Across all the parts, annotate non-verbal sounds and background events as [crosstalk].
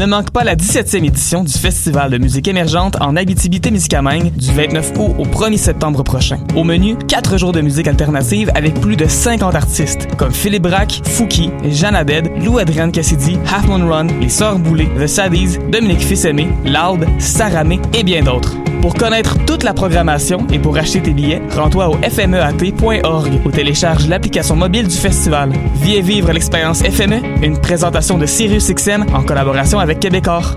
Ne manque pas la 17e édition du Festival de musique émergente en Abitibi-Témiscamingue du 29 août au 1er septembre prochain. Au menu, 4 jours de musique alternative avec plus de 50 artistes comme Philippe Braque, Fouki, Jeanne Abed, Lou Adrienne Cassidy, Half Run, Les Sœurs The Saddies, Dominique Fils-Aimé, Loud, Saramé et bien d'autres. Pour connaître toute la programmation et pour acheter tes billets, rends-toi au fmeat.org ou télécharge l'application mobile du festival. Viens vivre l'expérience FME, une présentation de SiriusXM en collaboration avec Québecor.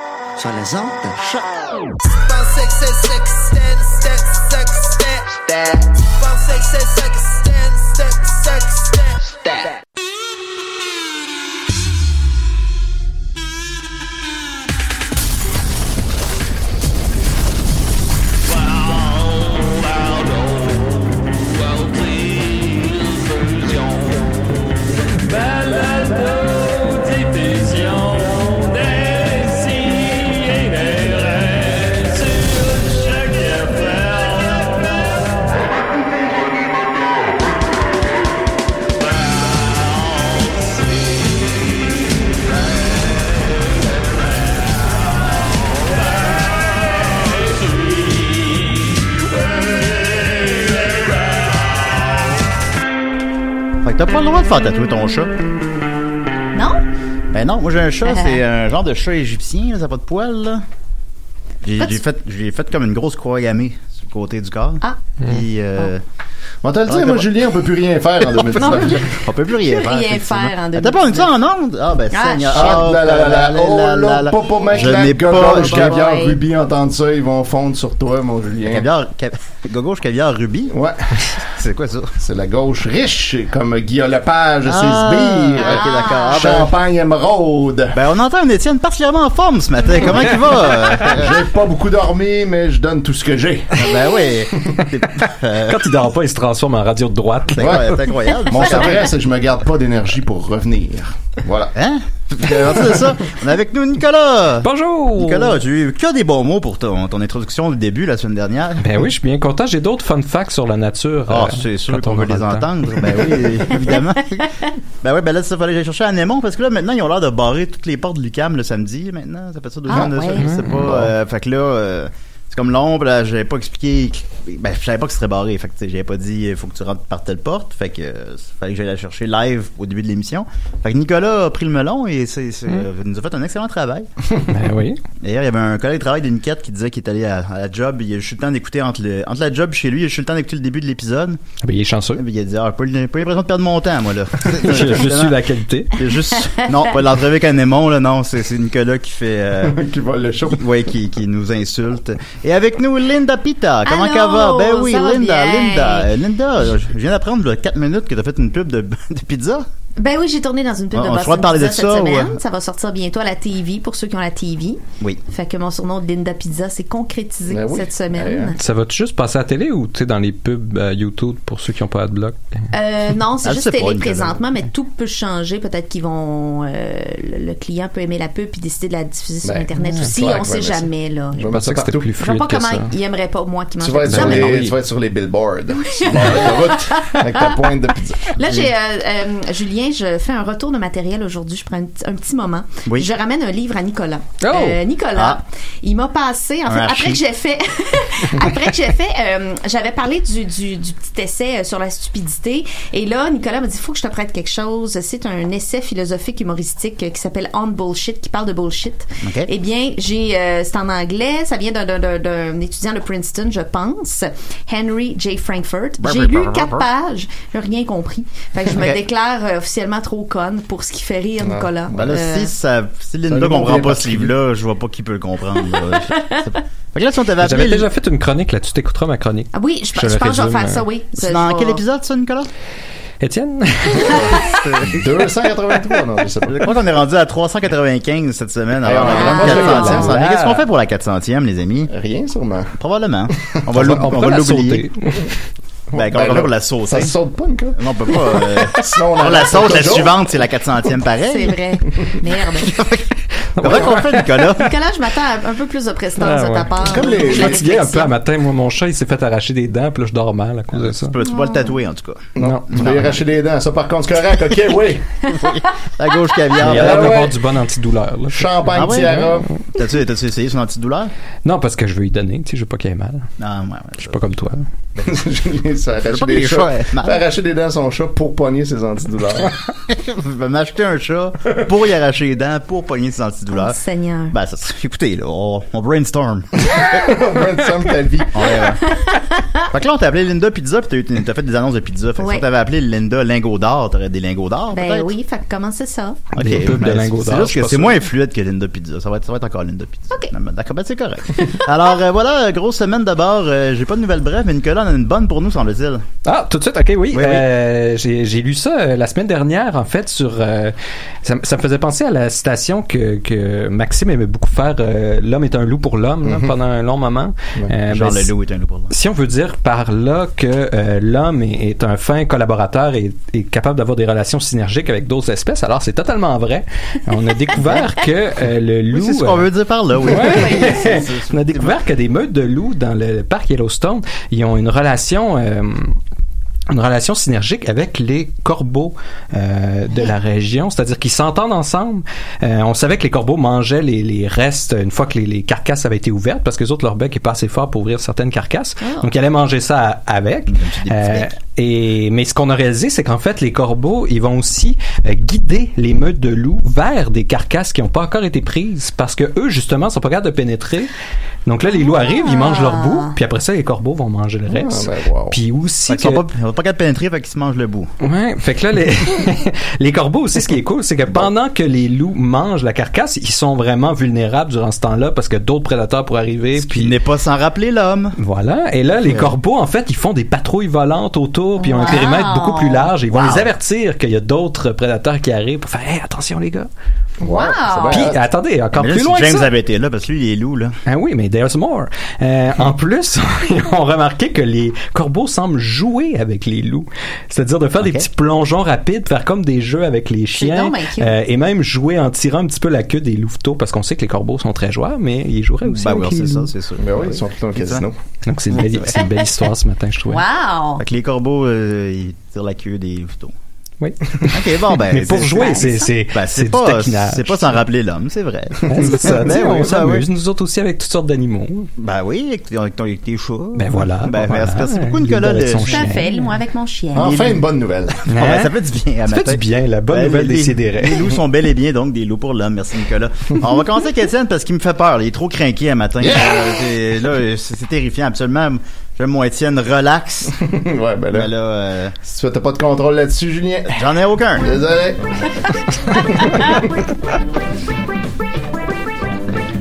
sur les ondes de choc. Que t'as pas le droit de faire tatouer ton chat. Non? Ben non, moi j'ai un chat, c'est [laughs] un genre de chat égyptien, là, ça a pas de poils, là. J'ai fait, j'ai fait comme une grosse croix gammée sur le côté du corps. Ah. Puis, euh, On te le dit, Ouais, moi, Julien, on peut plus rien faire en [laughs] 2019. on peut plus rien Plus faire. rien faire en Attends pas, on est ça en onde? Ah, ben, Ah, Seigneur. Ah, là, là, là, là, oh là, là. pas Je la n'ai pas, gauche je caviar rubis entendre ça, ils vont fondre sur toi, mon Julien. Caviar, ca- gauche caviar rubis? Ouais, [laughs] C'est quoi ça? c'est la gauche riche, comme Guillaume Lepage, Ah, ses sbires. ok, d'accord. Ah, ben- Champagne émeraude. Ben, on entend un Étienne particulièrement en forme ce matin. Comment il va? [laughs] J'ai pas beaucoup dormi, mais je donne tout ce que j'ai. ben oui. Quand il dort pas, il se transforme en radio de droite. C'est incroyable. c'est incroyable. Mon secret, c'est que je me garde pas d'énergie pour revenir. Voilà. Hein? De ça, on est avec nous Nicolas. Bonjour! Nicolas, tu as eu que des bons mots pour ton, ton introduction du début la semaine dernière. Ben oui, je suis bien content. J'ai d'autres fun facts sur la nature. Ah, euh, c'est sûr qu'on on veut les entendre. Ben oui, [laughs] évidemment. ben oui, ben là, ça fallait que j'aille chercher à Némon parce que là, maintenant, ils ont l'air de barrer toutes les portes de Lucam le samedi, maintenant. Ça fait ça deux Ah, ans de ça. ouais. Je sais pas. euh, fait que là, euh, c'est comme l'ombre, là, j'avais pas expliqué, ben, je savais pas que ce serait barré. Fait que, tu sais, j'avais pas dit, il faut que tu rentres par telle porte. Fait que, euh, fallait que j'aille la chercher live au début de l'émission. Fait que Nicolas a pris le melon et c'est, c'est, euh, il nous a fait un excellent travail. [laughs] Ben oui. D'ailleurs, il y avait un collègue de travail d'une quête qui disait qu'il est allé à, à la job. Il a juste eu le temps d'écouter entre, le, entre la job chez lui. Il a juste eu le temps d'écouter le début de l'épisode. Ah Ben, il est chanceux. Puis il a dit, ah, pas, pas l'impression de perdre mon temps, moi, là. je, je suis la qualité. Juste, non, pas l'entrevue avec Anémon, là, non, c'est, c'est Nicolas qui fait, euh, [laughs] qui va le show. ouais, qui, qui nous insulte. Et avec nous, Linda Pita. Comment Allô, qu'elle va? Ben oui, ça Linda. Linda. Euh, Linda, je viens d'apprendre, il y a 4 minutes que t'as fait une pub de, [laughs] de pizza. Ben oui, j'ai tourné dans une pub On- de on Boston doit parler de Pizza ça, cette semaine. Ça va sortir bientôt à la TV pour ceux qui ont la TV. Oui. Fait que mon surnom de Linda Pizza s'est concrétisé Ben oui. cette semaine. Ça va juste passer à la télé ou tu sais dans les pubs euh, YouTube pour ceux qui n'ont pas Adblock? Euh, non, c'est Ah, je juste sais télé présentement, mais tout peut changer. Peut-être qu'ils vont. euh, le, le client peut aimer la pub puis décider de la diffuser sur Ben, Internet ouais, aussi. clair on va sait jamais, là. Je pensais que c'était plus Je vois pas comment il aimerait pas moi qui mange Tu vas, la être pizza, les, tu vas être sur les billboards. [laughs] sur la route, avec ta pointe de pizza. Là, j'ai euh, je fais un retour de matériel aujourd'hui. Je prends un, petit- un petit moment. Oui. Je ramène un livre à Nicolas. Oh! Euh, Nicolas, Ah. il m'a passé. En Un fait, archi. après que j'ai fait, [laughs] après que j'ai fait, euh, j'avais parlé du, du, du petit essai euh, sur la stupidité. Et là, Nicolas m'a dit, faut que je te prête quelque chose. C'est un essai philosophique humoristique qui s'appelle On Bullshit, qui parle de bullshit. OK. Eh bien, j'ai, euh, c'est en anglais. Ça vient d'un, étudiant de Princeton, je pense, Henry J. Frankfurt. J'ai lu quatre pages, j'ai rien compris. Fait que je me déclare officiellement trop conne pour ce qui fait rire Nicolas. Ben là, Euh, si, ça, si Linda Ça comprend pas ce livre-là, je vois pas qui peut le comprendre. là. [laughs] Fait que là, si on t'avait J'avais déjà fait une chronique là-dessus, t'écouteras ma chronique. Ah oui, je, Je je pense que je vais faire ça, oui. C'est dans quel épisode, ça, Nicolas? Étienne? [laughs] 283, non, je sais pas. Crois qu'on est rendu à 395 cette semaine. Alors, on la est grande vraiment 400e. là. Mais Qu'est-ce qu'on fait pour la 400e, les amis? Rien, sûrement. Probablement. On va On on on la l'oublier. [laughs] Ben, Ben comment on fait pour la sauter? Ça se saute pas, Nicolas. Non, on peut pas. euh, [laughs] Sinon, on on la saute, la suivante, c'est la 400e C'est pareil. vrai. Merde. [laughs] Comment qu'on fait, Nicolas? [laughs] Nicolas, je m'attends à un peu plus de prestance Ah, de ta part. Comme les- Je suis les- fatigué un peu à matin. Moi, mon chat, il s'est fait arracher des dents, puis là, je dors mal à cause de ça. Tu peux, tu peux pas le tatouer, en tout cas. Non. Tu vas y arracher les dents. Ça, par contre, c'est correct. OK, oui. La gauche Il caviar. y a l'air Ah ouais. d'avoir du bon antidouleur. Là. Champagne, Ah ouais, tiara. T'as-tu t'as-tu essayé son antidouleur? Non, parce que je veux y donner. Tu sais, je veux pas qu'il ait mal. Ah, ouais, ouais. Je suis pas comme toi. [laughs] arraché pas que des chats. Fait arracher des dents à son chat pour pogner ses antidouleurs. [laughs] Je vais m'acheter un chat pour y arracher les dents, pour pogner ses antidouleurs. Oh, Seigneur. Ben, ça, écoutez, là, on, on brainstorm. [laughs] Brainstorm ta vie. Ouais, ouais. fait que là, on t'a appelé Linda Pizza, pis t'as, fait des annonces de pizza. Fait que Ouais. si on t'avait appelé Linda Lingot d'or, t'aurais des lingots d'or, Ben oui, fait que comment c'est ça? Ok, Des pubs de ben, lingots c'est d'or, juste je suis que c'est moins fluide que Linda Pizza. Ça va être, ça va être encore Linda Pizza. Ok. D'accord, ben c'est correct. Alors, euh, voilà, grosse semaine d'abord. Euh, j'ai pas de nouvelles brèves, mais Nicolas en a une bonne pour nous, semble-t-il. Ah, tout de suite, ok, oui. Oui, oui. Euh, J'ai j'ai lu ça euh, la semaine dernière, en fait, sur. euh, ça, me faisait penser à la citation que, que Maxime aimait beaucoup faire euh, L'homme est un loup pour l'homme, là, pendant un long moment. Euh, Genre ben, le loup est un loup pour l'homme. si on veut dire par là que euh, l'homme est, est un fin collaborateur et est capable d'avoir des relations synergiques avec d'autres espèces, alors c'est totalement vrai. On a découvert que euh, le loup. Oui, c'est ce qu'on veut dire par là, oui. Ouais. C'est- [laughs] c'est- On a découvert que des meutes de loups dans le parc Yellowstone, ils ont une relation. euh, une relation synergique avec les corbeaux euh, de la région, c'est-à-dire qu'ils s'entendent ensemble. Euh, on savait que les corbeaux mangeaient les, les restes une fois que les, les carcasses avaient été ouvertes, parce que les autres leur bec est pas assez fort pour ouvrir certaines carcasses. Donc ils allaient manger ça avec. Euh. Et mais ce qu'on a réalisé, c'est qu'en fait les corbeaux, ils vont aussi euh, guider les meutes de loups vers des carcasses qui n'ont pas encore été prises, parce que eux justement sont pas capables de pénétrer. Donc là, les loups arrivent, ils mangent leur bout, puis après ça, les corbeaux vont manger le reste. Ah, ben, wow. Puis aussi Fait qu'ils sont que- pas, ils sont pas capables de pénétrer, fait qu'ils se mangent le bout. Ouais, fait que là les [laughs] les corbeaux aussi ce qui est cool, c'est que pendant que les loups mangent la carcasse, ils sont vraiment vulnérables durant ce temps-là parce que d'autres prédateurs pourraient arriver Ce puis n'est pas sans rappeler l'homme. voilà, et là les corbeaux en fait, ils font des patrouilles volantes autour puis ils ont un Wow. périmètre beaucoup plus large, ils vont Wow. les avertir qu'il y a d'autres prédateurs qui arrivent pour faire hey, attention les gars. Wow. Puis attendez, encore Mais là, plus si loin que James ça. avait été là, parce que lui, il est loup, là. Ah oui, mais there's more. Euh, en plus, [laughs] on a remarqué que les corbeaux semblent jouer avec les loups. C'est-à-dire de faire des petits plongeons rapides, faire comme des jeux avec les chiens, euh, et même jouer en tirant un petit peu la queue des louveteaux, parce qu'on sait que les corbeaux sont très joueurs, mais ils joueraient aussi Ben oui, c'est ça, c'est sûr. Ben oui, ils sont dans le casino. Donc c'est une, belle- une belle histoire ce matin, je trouvais. Wow! Fait que les corbeaux, euh, ils tirent la queue des louveteaux. Oui. [laughs] Ok, bon, ben. [laughs] mais pour c'est- jouer, c'est c'est Ben, c'est pas, c'est pas sans rappeler l'homme, c'est vrai. [laughs] C'est ça. Ben on ben s'amuse, oui. nous autres aussi, avec toutes sortes d'animaux. Ben oui, avec, avec ton- avec tes chats. Ben voilà. Ben, voilà. merci, beaucoup, Il Nicolas. avec de- son Tout à fait, moi avec mon chien. Enfin, une bonne nouvelle. Ben, ça fait du bien à Ça matin. fait du bien, la bonne Ben, nouvelle des sidérés. Les loups sont bel et bien donc des loups pour l'homme. Merci Nicolas. On va commencer avec Étienne parce qu'il me fait peur. Il est trop craqué à matin. Euh, c'est- là, c'est terrifiant absolument. J'aime mon Étienne relax. [laughs] ouais, ben là, euh, si tu n'as pas de contrôle là-dessus, Julien, j'en ai aucun. désolé.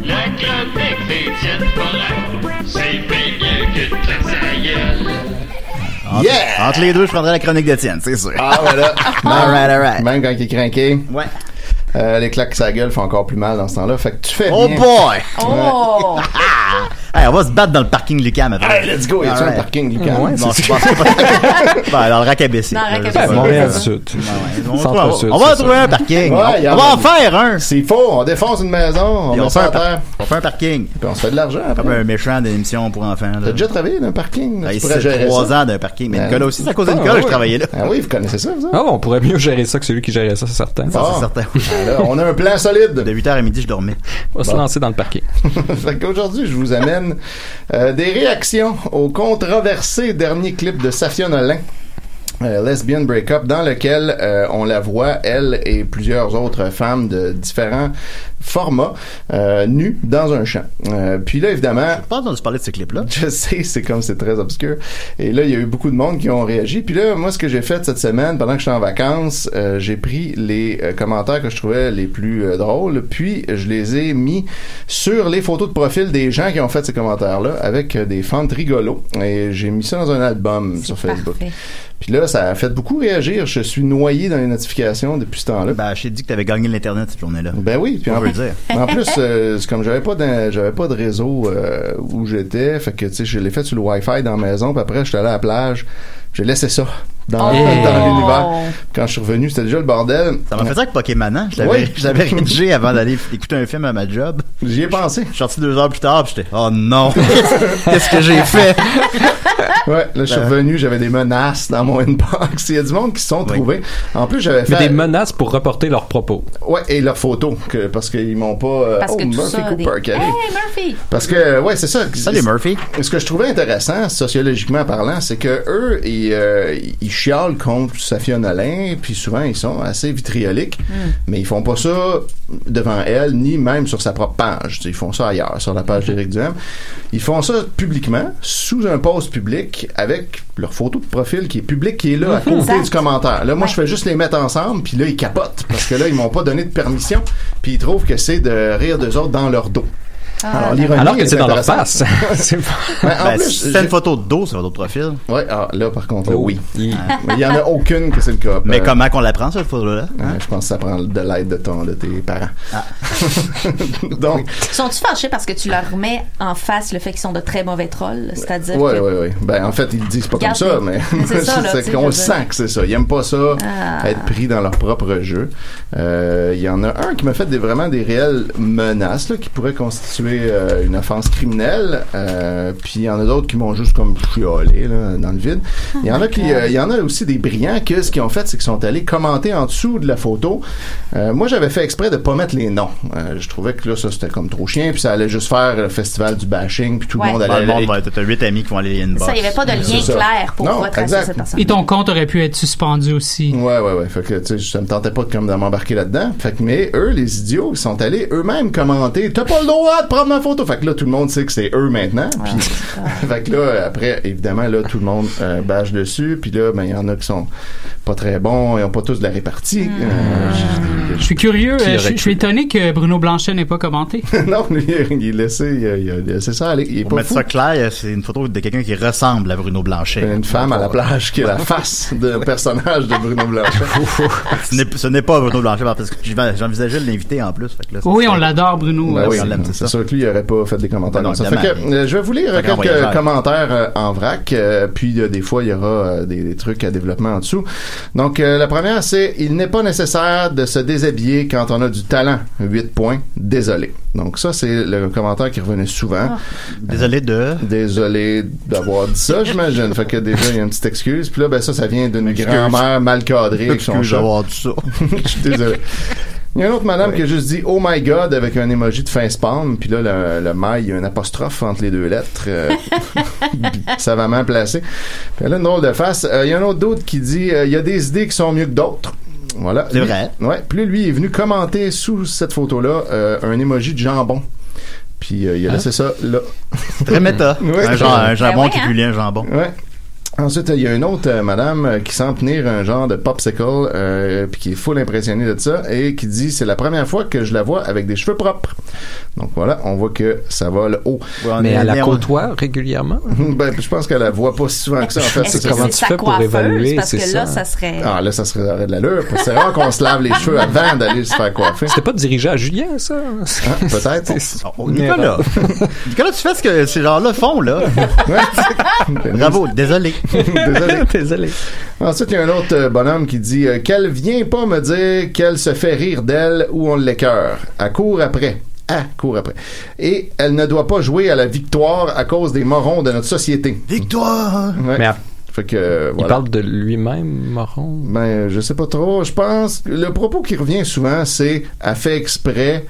La chronique d'Étienne c'est bien mieux que de sa gueule. Entre, Yeah! entre les deux, je prendrais la chronique d'Étienne, c'est sûr. Ah, voilà. [laughs] Alright, alright. Même quand il est craqué. Ouais. Euh, les claques sa gueule font encore plus mal dans ce temps-là. Fait que tu fais Oh bien. boy! Oh! [laughs] Hey, on va se battre dans le parking Lucam après. Hey, let's go! Y a-tu un parking, Lucas? Ouais, c'est je pense pas. [laughs] Ben, dans le. Dans le. On va- c'est trouver ça. un parking. On va a- en faire un. C'est faux, on défonce une maison, on met on ça fait à un, par- terre, on fait un parking. puis on se fait de l'argent Comme un méchant d'émission pour enfants. T'as déjà travaillé dans un parking? là? Tu ici, pourrais gérer trois ça? ans d'un parking. Mais Ouais. Nicolas aussi, c'est à cause de Ah, Nicolas je travaillais là. Ah oui, vous connaissez ça, vous? Ah, on pourrait mieux gérer ça que celui qui gérait ça, c'est certain. Ça, c'est certain. Là, on a un plan solide. De 8h à midi, je dormais. On va se lancer dans le parking. [laughs] fait qu'aujourd'hui, je vous amène euh, des réactions au controversé dernier clip de Safia Nolin. Euh, Lesbian Breakup, dans lequel euh, on la voit, elle et plusieurs autres femmes de différents formats, euh, nues dans un champ. Euh, puis là, évidemment, Je pas entendu parler de ce clip-là. [laughs] je sais, c'est comme c'est très obscur. Et là, il y a eu beaucoup de monde qui ont réagi. Puis là, moi, ce que j'ai fait cette semaine, pendant que j'étais en vacances, euh, j'ai pris les euh, commentaires que je trouvais les plus euh, drôles, puis je les ai mis sur les photos de profil des gens qui ont fait ces commentaires-là, avec euh, des fentes rigolos. Et j'ai mis ça dans un album sur Facebook. Puis là, ça a fait beaucoup réagir. Je suis noyé dans les notifications depuis ce temps-là. Ben, je t'ai dit que t'avais gagné l'Internet cette journée-là. Ben oui, puis On en, le dire. en plus, [laughs] euh, c'est comme j'avais pas j'avais pas de réseau euh, où j'étais, fait que tu sais, je l'ai fait sur le Wi-Fi dans la maison, puis après j'étais allé à la plage, j'ai laissé ça dans, Oh. dans l'univers. Quand je suis revenu, c'était déjà le bordel. Ça m'a fait ça avec Pokémon, Je l'avais, Oui. [laughs] je l'avais rédigé avant d'aller écouter un film à ma job. J'y ai pensé. Je suis sorti deux heures plus tard, puis j'étais, oh non! [laughs] Qu'est-ce que j'ai fait? [laughs] Ouais, là je suis Ben. revenu, j'avais des menaces dans mon inbox. Il y a du monde qui se sont Oui. trouvés. En plus, j'avais Mais fait des menaces pour reporter leurs propos. ouais et leurs photos que parce qu'ils m'ont pas euh, Parce oh, que Murphy ça. Cooper des... qui arrive. Hey, Murphy! Parce que ouais, c'est ça. Salut Murphy. Ce que je trouvais intéressant, sociologiquement parlant, c'est que eux, ils, euh, ils chialent contre Safia Nolin, puis souvent ils sont assez vitrioliques, mais ils font pas ça devant elle, ni même sur sa propre page. Ils font ça ailleurs, sur la page d'Éric Duhem. Ils font ça publiquement, sous un post public, avec leur photo de profil qui est public, qui est là à côté Exact. du commentaire. Là, moi, Ouais. je fais juste les mettre ensemble, puis là, ils capotent, parce que là, ils m'ont pas donné de permission, puis ils trouvent que c'est de rire d'eux autres dans leur dos. Alors, l'ironie Alors que est c'est dans leur face. [laughs] C'est pas- [laughs] Ben, en Ben, plus, si c'est une photo de dos sur votre profil. Ouais, ah, là, par contre, là, Oh, oui. il- Mais il y en a aucune que c'est le cas. Mais Euh, comment qu'on la prend, cette photo-là? euh, je pense que ça prend de l'aide de ton, de tes parents. Ah. [laughs] Donc, Sont-tu fâchés parce que tu leur mets en face le fait qu'ils sont de très mauvais trolls? C'est-à-dire ouais, que... ouais, ouais. Ben, en fait, ils le disent pas comme ça, mais- c'est qu'on sent que c'est ça. Ils aiment pas ça, Ah. être pris dans leur propre jeu. Euh, Il y en a un qui m'a fait des, vraiment des réelles menaces, là, qui pourraient constituer euh, une offense criminelle. Euh, puis il y en a d'autres qui m'ont juste comme chiolé, là, dans le vide. Il y en a qui, euh, il y en a aussi des brillants que ce qu'ils ont fait, c'est qu'ils sont allés commenter en dessous de la photo. Euh, moi, j'avais fait exprès de pas mettre les noms. Euh, je trouvais que là, ça c'était comme trop chien, puis ça allait juste faire le festival du bashing, puis tout Ouais. le monde allait. le monde va- T'as huit amis qui vont aller inbox. Ça, il n'y avait pas de lien clair pour Non, exact. cette personne. Et ton compte aurait pu être suspendu aussi. Ouais, ouais, ouais. Fait que, tu sais, ça me tentait pas de, comme de m'embarquer là-dedans. Fait que, mais eux, les idiots, ils sont allés eux-mêmes commenter. T'as pas le droit de prendre ma photo. Fait que là, tout le monde sait que c'est eux maintenant. Puis, [laughs] fait que là, après, évidemment, là, tout le monde euh, bâche dessus. Puis là, ben, il y en a qui sont pas très bons. Ils ont pas tous de la répartie. Hmm. Euh, Je suis curieux, euh, je, je suis étonné que Bruno Blanchet n'ait pas commenté. [laughs] non, lui, il est laissé, il a, il a laissé ça aller. Il est Pour pas mettre fou. ça clair, c'est une photo de quelqu'un qui ressemble à Bruno Blanchet. Une femme à la plage qui a la [laughs] face d'un personnage de Bruno Blanchet. Ce n'est- pas Bruno Blanchet, parce que j'en- j'envisageais de l'inviter en plus. Fait que là, Oui, on l'adore, Bruno. Ben oui, on l'aime, c'est c'est ça. sûr lui, il aurait pas fait des commentaires Ben non, comme ça. Fait que, évidemment. euh, je vais vous lire Fait quelques voyageur. commentaires euh, en vrac, euh, puis euh, des fois, il y aura euh, des, des trucs à développement en dessous. Donc, euh, la première, c'est « Il n'est pas nécessaire de se déshabiller quand on a du talent. 8 points. Désolé. » Donc, ça, c'est le commentaire qui revenait souvent. Désolé de... Désolé d'avoir dit ça, j'imagine. Fait que déjà, il y a une petite excuse. Puis là, ben ça, ça vient d'une grand-mère mal cadrée avec son Excuse chat. d'avoir dit ça. [laughs] Je suis désolé. Il y a une autre madame qui a juste dit Oh my God avec un emoji de fin spam. Puis là, le, le mail, il y a un apostrophe entre les deux lettres. euh, [laughs] savamment placé. Puis a une drôle de face. Euh, il y a un autre d'autre qui dit euh, Il y a des idées qui sont mieux que d'autres. Voilà. C'est vrai. Ouais. Puis là, lui est venu commenter sous cette photo-là euh, un emoji de jambon. Puis euh, il a laissé ça là. Très méta. [laughs] Ouais. Un, genre- un jambon Ben ouais, qui hein? pue un jambon. Ouais. Ensuite, il y a une autre euh, madame euh, qui semble tenir un genre de popsicle, euh, puis qui est full impressionnée de ça, et qui dit c'est la première fois que je la vois avec des cheveux propres. Donc voilà, on voit que ça va le haut. Mais est- à la côtoie régulièrement? [laughs] ben, je pense qu'elle la voit pas si souvent que ça. En fait, c'est comment tu fais pour évaluer, Parce c'est que là, ça? ça serait... Ah, là, ça serait de l'allure. C'est rare qu'on se lave les cheveux avant d'aller se faire coiffer. C'était pas dirigé à Julien, ça? Hein, Peut-être. Oh, Nicolas. Nicolas, tu fais ce que ces gens-là font, là. Bravo, désolé. [laughs] Désolé. Désolé. Ensuite, il y a un autre euh, bonhomme qui dit euh, qu'elle vient pas me dire qu'elle se fait rire d'elle ou on l'écœure. Elle court après. Ah, court après. Et elle ne doit pas jouer à la victoire à cause des morons de notre société. Victoire! Ouais. Mais à- Fait que, euh, il parle de lui-même, Moron? Ben, je sais pas trop. Je pense que le propos qui revient souvent, c'est elle fait exprès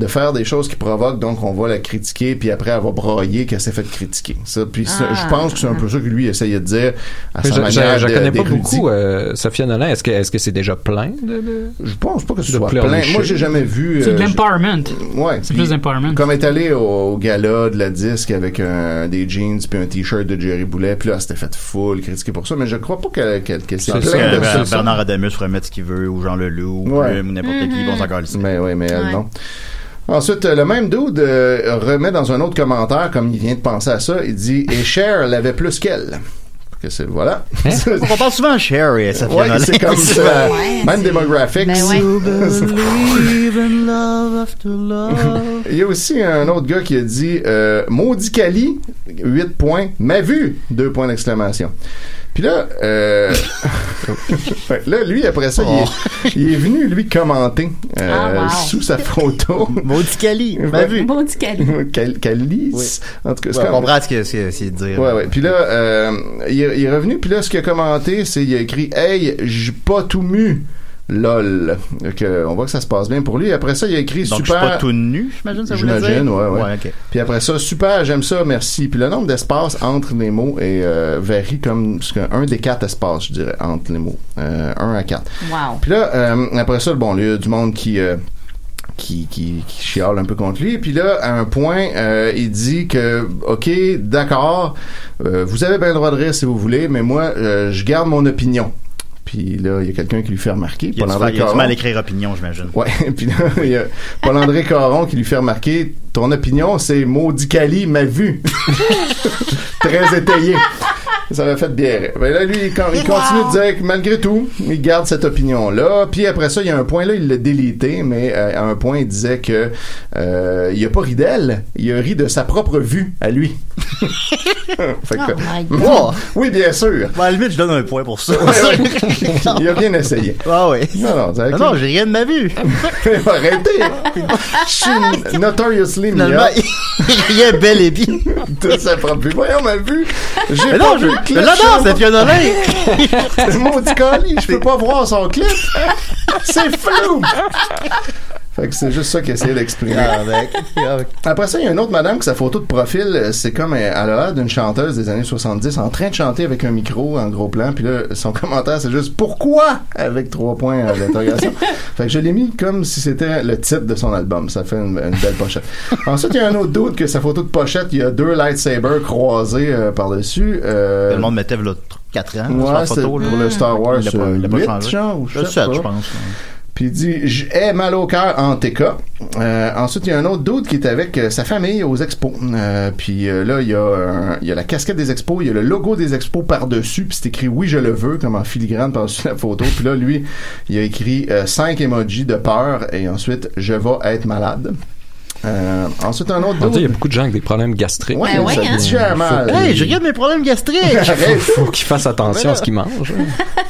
de faire des choses qui provoquent, donc on va la critiquer, puis après elle va brailler qu'elle s'est fait critiquer. Ça, puis ça, Ah. je pense que c'est un peu ça que lui essayait de dire à sa je, manière je, je de- connais pas beaucoup euh, Sophia Nolin. Est-ce que est-ce que c'est déjà plein de, de- Je pense pas que ce soit plein. Moi, j'ai jamais vu. C'est de euh, l'empowerment. Ouais. C'est plus d'empowerment. Comme est allé au, au gala de la disque avec un, des jeans puis un t-shirt de Jerry Boulet, puis là, c'était fait full critiqué pour ça, mais je crois pas qu'elle qu'elle qu'elle s'est. Bernard Adamus ferait mettre ce qu'il veut, ou Jean Leloup, ou Ouais. Plume, ou n'importe qui, ils vont encore Mais oui, mais elle, non. Ensuite, euh, le même dude euh, remet dans un autre commentaire, comme il vient de penser à ça, il dit « Et Cher l'avait plus qu'elle. » Que c'est, voilà. [laughs] On parle souvent à Cher et Safia Ouais, c'est comme ça. Ouais, Même démographique. Ben. Il y a aussi un autre gars qui a dit euh, Maudit Cali, 8 points, m'a vu, 2 points d'exclamation. Puis là, euh, [laughs] là, lui, après ça, il, est, il est venu, lui, commenter euh, Ah, wow. sous sa photo. Maudit Cali, m'a vu. Bon, du cali. Cal- Calice. Oui. En tout cas, c'est Ouais, comme- on comprend ce que c'est c'est de dire. Ouais, ouais. Puis là, euh, il, il est revenu, puis là, ce qu'il a commenté, c'est il a écrit Hey, j'ai pas tout mu. Lol. Donc, euh, on voit que ça se passe bien pour lui. Après ça, il a écrit Donc, je suis super. pas tout nu, j'imagine, ça voulait dire? J'imagine, ouais, ouais. Ouais. Puis après ça, super, j'aime ça, merci. Puis le nombre d'espaces entre les mots est, euh, varie comme un des quatre espaces, je dirais, entre les mots. Euh, un à quatre. Wow. Puis là, euh, après ça, bon, il y a du monde qui, euh, qui, qui, qui chiale un peu contre lui. Puis là, à un point, euh, il dit que, OK, d'accord, euh, vous avez bien le droit de rire si vous voulez, mais moi, euh, je garde mon opinion. Puis là, il y a quelqu'un qui lui fait remarquer. Il a du Paul-André mal- il a du mal à écrire opinion, j'imagine. Ouais, [laughs] puis là, il y a Paul-André Caron qui lui fait remarquer ton opinion, c'est maudit Cali m'a vu. [laughs] Très étayé. Ça m'a fait bien rire. Ben là, lui, il, il continue de dire que malgré tout, il garde cette opinion-là. Puis après ça, il y a un point là, il l'a délité, mais euh, à un point, il disait que euh, il a pas ri d'elle, il a ri de sa propre vue à lui. [laughs] Fait que- Oh my [laughs] God. Wow. oui, bien sûr. Bon, à la limite, je donne un point pour ça. Ouais, ouais. [laughs] il a bien essayé. Ah ouais. Non, non, Non, non, j'ai rien de ma vue. Arrêtez! Je suis notoriously Finalement, myope. il y a bel et bien. de sa propre vue. Voyons ma vue. J'ai Mais pas non, vu clip. l'adore, je- cette Nolin. [laughs] C'est maudit colis, je peux pas voir son clip. C'est flou. Fait que c'est juste ça qu'il essayait d'exprimer. Avec. Après ça, il y a une autre madame que sa photo de profil, euh, c'est comme euh, elle a l'air d'une chanteuse des années 70 en train de chanter avec un micro en gros plan. Puis là, son [laughs] commentaire, c'est juste pourquoi? Avec trois points à l'interrogation. [laughs] fait que je l'ai mis comme si c'était le titre de son album. Ça fait une, une belle pochette. Ensuite, il y a un autre doute que sa photo de pochette, il y a deux lightsabers croisés euh, par-dessus. Euh, Le monde mettait là 4 ans Ouais, sur la c'est photo. pour le Star Wars Il pas- il l'a pas 8, changé. genre, ou je Le sais 7, pas. je pense. Puis il dit J'ai mal au cœur en TK. Euh, ensuite, il y a un autre doute qui est avec euh, sa famille aux expos. Euh, puis là, il y, a il y a la casquette des expos, il y a le logo des expos par-dessus, puis c'est écrit Oui, je le veux, comme en filigrane par-dessus la photo. Puis là, lui, il a écrit 5 emojis de peur et ensuite Je vais être malade. Euh, ensuite, un autre On dit, il y a beaucoup de gens avec des problèmes gastriques. Ouais, Ben ouais, ça hein. mal. Hey, je regarde mes problèmes gastriques. [laughs] Arrête. Faut qu'ils fassent attention à ce qu'ils mangent.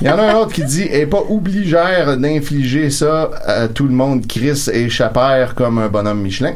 Il y en a un autre qui dit est pas obligère d'infliger ça à tout le monde Chris et Chappère comme un bonhomme Michelin.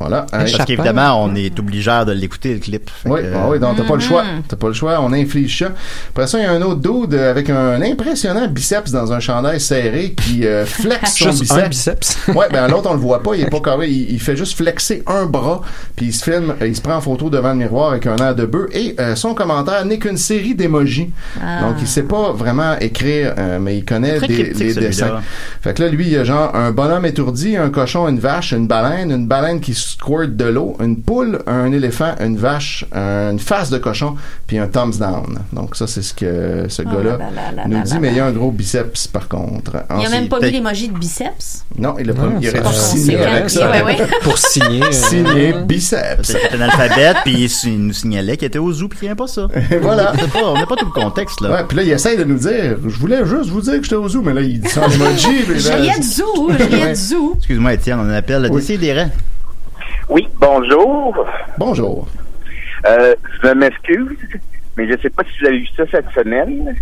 Voilà. Hein. Parce qu'évidemment, on est obligé de l'écouter, le clip. Oui, que, ah oui, donc t'as pas le choix. Mhm. T'as pas le choix, on inflige ça. Après ça, il y a un autre dude avec un impressionnant biceps dans un chandail serré qui euh, [laughs] flexe son Juste un biceps. biceps. [laughs] Ouais, ben l'autre on le voit pas, il est pas carré, il, il fait juste flexer un bras, puis il se filme, il se prend en photo devant le miroir avec un air de bœuf et euh, son commentaire n'est qu'une série d'émojis. Ah. Donc il sait pas vraiment écrire, euh, mais il connaît des, les dessins. Fait que là lui il y a genre un bonhomme étourdi, un cochon, une vache, une baleine, une baleine qui, s- squirt de l'eau, une poule, un éléphant, une vache, une face de cochon, puis un thumbs down. Donc ça, c'est ce que ce Oh gars-là là là là nous là dit, là mais il y a un gros biceps par contre. Il a Ensuite, même pas mis l'emoji de biceps? Non, il a pas Ah. Il aurait dû signer avec ça. Ouais, ouais. [laughs] Pour signer. euh, Signer biceps. C'était un alphabet, puis il il nous signalait qu'il était au zoo, puis qu'il aimait pas ça. Et voilà. Pas- on n'a pas tout le contexte, là. Ouais, puis là, il essaye de nous dire, je voulais juste vous dire que j'étais au zoo, mais là, il dit ça en [laughs] emoji. riais du zoo, je riais du zoo. Excuse-moi, Étienne, on appelle le Oui. décidérant. Oui, bonjour. Bonjour. Euh, je m'excuse, mais je sais pas si vous avez vu ça cette semaine,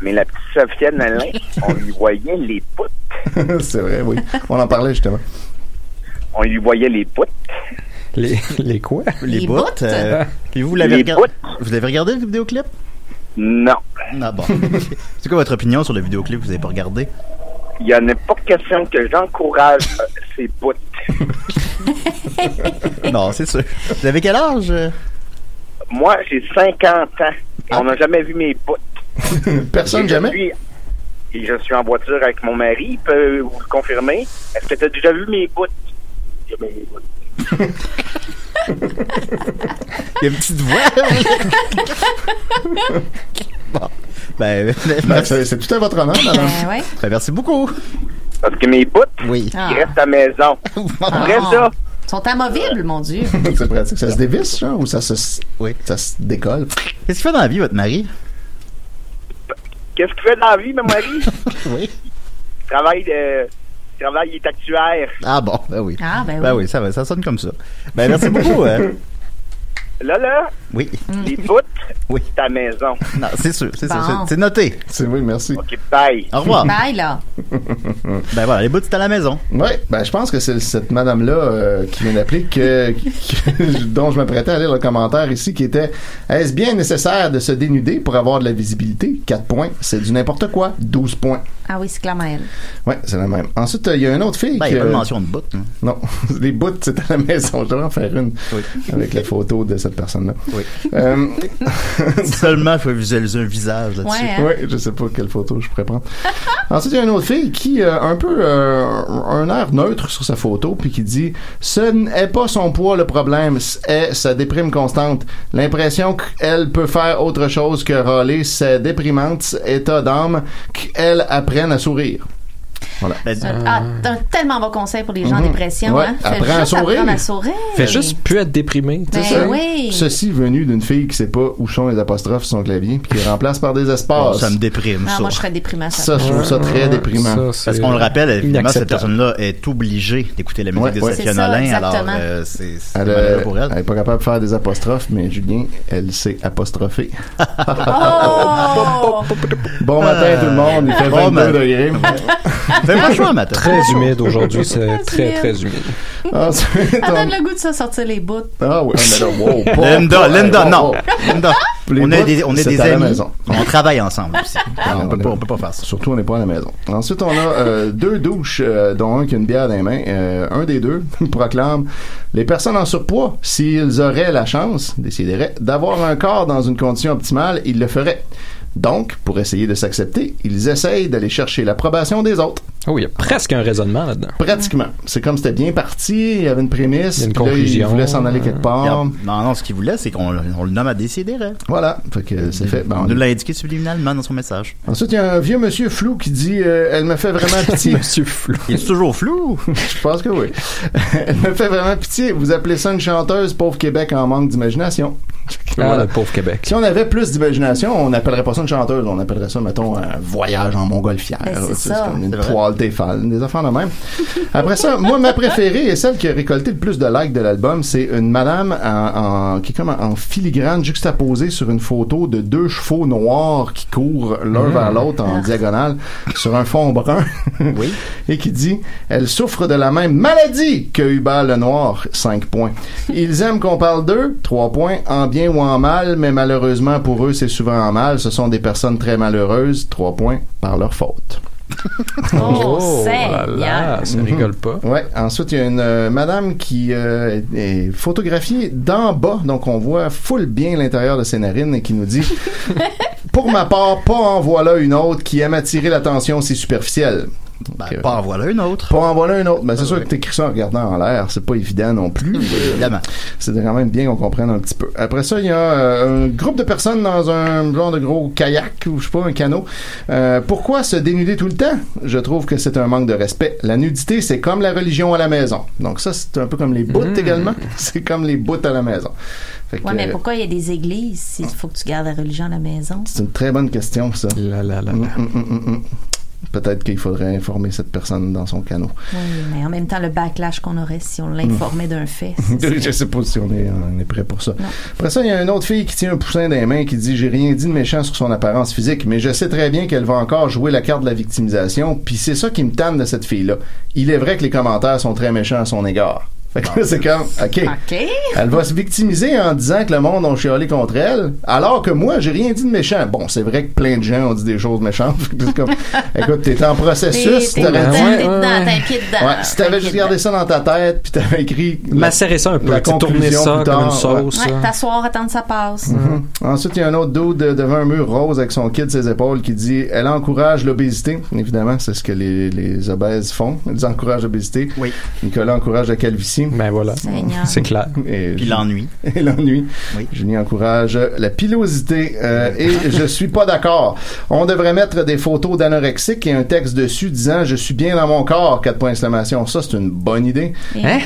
mais la petite Sofiane Alain, [laughs] on lui voyait les poutres. [laughs] c'est vrai, oui. On en parlait justement. On lui voyait les poutres. Les, les quoi? Les, Les bouts. bouts. euh, puis vous, vous l'avez Les regardé. Vous avez regardé le vidéoclip? Non. Ah bon. [laughs] C'est quoi votre opinion sur le vidéoclip que vous avez pas regardé? Il y en a pas question que j'encourage euh, ces poutres. [laughs] non, c'est sûr. Vous avez quel âge? euh? Moi, j'ai 50 ans et on n'a jamais vu mes poutres. Personne Et je jamais? suis- Et je suis en voiture avec mon mari, il peut vous le confirmer. Est-ce que tu as déjà vu mes poutres? Jamais mes poutres. [laughs] Il y a une petite voix. [laughs] bon. Ben, Ben, [laughs] c'est tout à votre honneur, madame. Ben ouais. Ben, merci beaucoup. Parce que mes poutres, Oui. Ah. ils restent à la maison. Après Ah. ça, Ils sont amovibles, mon Dieu. [laughs] c'est pratique. Ça se dévisse, genre, ou ça se, Oui. ça se décolle? Qu'est-ce qu'il fait dans la vie, votre mari? qu'est-ce qu'il fait dans la vie, mon mari? [laughs] Oui. Il travaille, de, il travaille, il est actuaire. Ah bon, ben oui. Ah, ben oui. Ben oui, ça va, ça sonne comme ça. Ben, merci beaucoup. hein. Là, là, Oui. les poutres, Oui. c'est à la maison. Non, c'est sûr, c'est sûr. Bon. c'est- C'est noté. C'est oui, merci. OK, bye. Au revoir. [laughs] Bye, là. Ben voilà, les bouts, c'est à la maison. Oui, ben je pense que c'est cette madame-là euh, qui vient d'appeler que, que- [laughs] dont je m'apprêtais à lire le commentaire ici qui était Est-ce bien nécessaire de se dénuder pour avoir de la visibilité? 4 points. C'est du n'importe quoi. 12 points. Ah oui, c'est clairement elle. Ouais, c'est la même. Ensuite, euh, il y a une autre fille Ben, il qui, n'y a pas de mention de bout. hein. Non, [laughs] les bouts, c'est à la maison. Je devrais en faire une Oui. avec la photo de cette personne-là. Oui. Euh, [laughs] Seulement, il faut visualiser un visage là-dessus. Ouais, hein? Ouais, je sais pas quelle photo je pourrais prendre. Ensuite, il y a une autre fille qui a un peu euh, un air neutre sur sa photo, puis qui dit Ce n'est pas son poids le problème, c'est sa déprime constante. L'impression qu'elle peut faire autre chose que râler, c'est déprimante état d'âme qu'elle apprenne à sourire. Voilà. Ben, Ah, t'as un tellement bon conseil pour les gens en Mhm. dépression, Ouais, hein? Fais apprends à juste sourire. apprendre à sourire. Fait juste plus être déprimé. Ben ça. oui. Ceci venu d'une fille qui sait pas où sont les apostrophes sur son clavier, puis qui remplace par des espaces. ça me déprime, Ah, ça. moi, je serais déprimée à ça. Ça, je trouve ça très déprimant. Parce qu'on le rappelle, évidemment, cette personne-là est obligée d'écouter la musique Ouais, de ouais. Safia C'est ça, Nolin, alors euh, c'est euh, pour elle. elle est pas capable de faire des apostrophes, mais Julien, elle sait apostropher. Oh! [laughs] Bon matin tout le monde, il fait Bon 22 matin. degrés. [laughs] Chaud, matin. Très humide aujourd'hui, c'est Très très humide. Ensuite, Ça on- donne le goût de ça sortir les bouts. Ah oui, mais là, wow, [laughs] pas- Linda, Linda, non. Linda, on est des, on est des amis. maison. On travaille ensemble aussi. [laughs] Ah, on, peut pas, on peut pas faire ça. Surtout, on n'est pas à la maison. Ensuite, on a euh, deux douches, euh, dont un qui a une bière dans les mains. Euh, un des deux [laughs] proclame les personnes en surpoids, s'ils auraient la chance, décideraient, d'avoir un corps dans une condition optimale, ils le feraient. Donc, pour essayer de s'accepter, ils essayent d'aller chercher l'approbation des autres. Oh, il y a presque un raisonnement là-dedans. Pratiquement. C'est comme c'était bien parti, il y avait une prémisse, Il y a une là, conclusion. il voulait s'en aller quelque part. Non, non, ce qu'il voulait, c'est qu'on le- on le nomme à décider. Voilà, fait que c'est fait. Bon, On nous l'a indiqué subliminalement dans son message. Ensuite, il y a un vieux monsieur flou qui dit euh, Elle me fait vraiment [laughs] pitié. Monsieur Flou. Il est toujours flou. [laughs] Je pense que oui. [laughs] Elle me fait vraiment pitié. Vous appelez ça une chanteuse, pauvre Québec en manque d'imagination. Ah, [laughs] Voilà. le pauvre Québec. Si on avait plus d'imagination, on n'appellerait pas ça une chanteuse, on appellerait ça, mettons, un voyage en montgolfière. Ben, c'est comme une toile des affaires de même. Après ça, moi, ma préférée et celle qui a récolté le plus de likes de l'album, c'est une madame en, en- qui est comme en filigrane juxtaposée sur une photo de deux chevaux noirs qui courent l'un vers l'autre en diagonale sur un fond brun. [laughs] Oui. [laughs] et qui dit Elle souffre de la même maladie que Hubert le Noir, 5 points. Ils aiment qu'on parle d'eux, 3 points, bien ou en mal, mais malheureusement pour eux, c'est souvent en mal. Ce sont des personnes très malheureuses, 3 points, par leur faute. [laughs] Oh, là là, Seigneur. ça rigole pas. Ouais. Ensuite, il y a une euh, madame qui euh, est photographiée d'en bas, donc on voit full bien l'intérieur de ses narines et qui nous dit [laughs] Pour ma part, pas en voilà une autre qui aime attirer l'attention si superficielle. Ben, euh, pas en voilà une autre. Pas en voilà une autre. Ben, c'est sûr que t'écris ça en regardant en l'air, c'est pas évident non plus. Évidemment. C'est quand même bien qu'on comprenne un petit peu. Après ça, il y a euh, un groupe de personnes dans un genre de gros kayak ou je sais pas, un canot. Euh, pourquoi se dénuder tout le temps? Je trouve que c'est un manque de respect. La nudité, c'est comme la religion à la maison. Donc ça, c'est un peu comme les bouts Mm. également. [laughs] C'est comme les bouts à la maison. Fait que, Ouais, mais pourquoi il y a des églises s'il faut que tu gardes la religion à la maison? c'est une très bonne question, ça. Là, là, là, là. Peut-être qu'il faudrait informer cette personne dans son canot. Oui, mais en même temps, le backlash qu'on aurait si on l'informait d'un fait. [laughs] je sais pas si on est, on est prêt pour ça. Non. Après ça, il y a une autre fille qui tient un poussin dans les mains qui dit J'ai rien dit de méchant sur son apparence physique, mais je sais très bien qu'elle va encore jouer la carte de la victimisation, puis c'est ça qui me tanne de cette fille-là. Il est vrai que les commentaires sont très méchants à son égard. Fait que là, c'est comme, OK. OK. Elle va se victimiser en disant que le monde a chialé contre elle, alors que moi, j'ai rien dit de méchant. Bon, c'est vrai que plein de gens ont dit des choses méchantes. [laughs] C'est comme, écoute, t'es en processus, T'es- t'aurais t'es- dedans, ouais. t'as un pied dedans. Ouais, si t'avais juste gardé ça dans ta tête, puis t'avais écrit. Macérer ça un peu, tourner conclusion ça plus comme une tard, sauce. Ouais, là. t'asseoir, attendre que ça passe. Mhm. Ensuite, il y a un autre de- devant un mur rose avec son kit de ses épaules qui dit Elle encourage l'obésité. Évidemment, c'est ce que les, les obèses font. Ils encouragent l'obésité. Oui. Nicolas encourage la calvitie. Ben voilà. C'est clair. Et Puis l'ennui. [laughs] et l'ennui. Oui. Julie encourage la pilosité euh, et je suis pas d'accord. On devrait mettre des photos d'anorexiques et un texte dessus disant je suis bien dans mon corps, quatre points d'exclamation. Ça, c'est une bonne idée. Hein?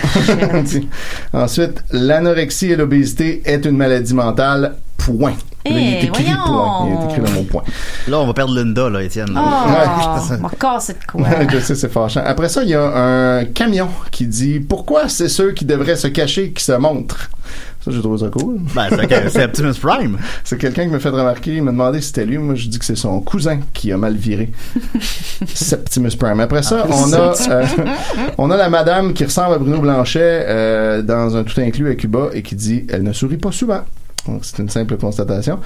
[laughs] Ensuite, l'anorexie et l'obésité est une maladie mentale. Point. Là, il est Eh, écrit voyons. point. Il est écrit dans mon point. Là, on va perdre Linda, là, Étienne. Oh, m'a cassé de quoi? [laughs] je sais, c'est fâchant. Après ça, il y a un camion qui dit pourquoi c'est ceux qui devraient se cacher qui se montrent? Ça, j'ai trouvé ça cool. Ben, c'est- Optimus [laughs] Prime. C'est quelqu'un qui m'a fait remarquer, il m'a demandé si c'était lui. Moi, je dis que c'est son cousin qui a mal viré. [laughs] Septimus Prime. Après ça, on a, euh, on a la madame qui ressemble à Bruno Blanchet euh, dans un tout inclus à Cuba et qui dit elle ne sourit pas souvent. Donc, C'est une simple constatation.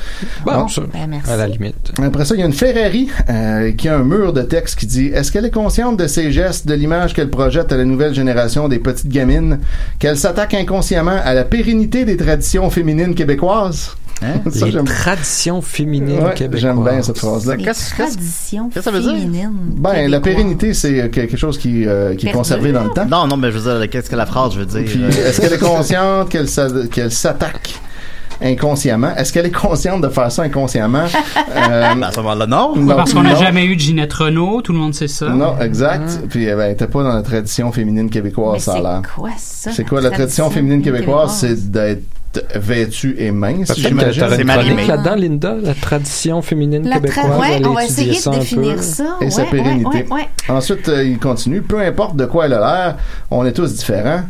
Bon, Bon. ça, Ben, merci. à la limite. Après ça, il y a une Ferrari euh, qui a un mur de texte qui dit Est-ce qu'elle est consciente de ses gestes, de l'image qu'elle projette à la nouvelle génération des petites gamines, qu'elle s'attaque inconsciemment à la pérennité des traditions féminines québécoises? Hein? Ça, Les j'aime traditions féminines Ouais, québécoises. j'aime bien cette phrase-là. Qu'est-ce- que ça veut dire? féminines Ben, la pérennité, c'est euh, quelque chose qui, euh, qui est conservé dans le temps. Non, non, mais je veux dire, qu'est-ce que la phrase veut dire? Est-ce qu'elle est consciente qu'elle s'attaque inconsciemment? Est-ce qu'elle est consciente de faire ça inconsciemment? [laughs] Euh, ben, à ce moment-là, non. Parce qu'on n'a jamais eu de Ginette Renault, tout le monde sait ça. Non, exact. Puis, eh ben, elle était pas dans la tradition féminine Mais québécoise, ça a l'air. c'est quoi ça? C'est quoi la tradition féminine québécoise? C'est d'être vêtue et mince, j'imagine. c'est chronique là-dedans, Linda, la tradition féminine La tra- québécoise. ouais, on va essayer ça de définir peu. ça. Et sa pérennité. ouais, ouais, ouais. Ensuite, euh, il continue. Peu importe de quoi elle a l'air, on est tous différents.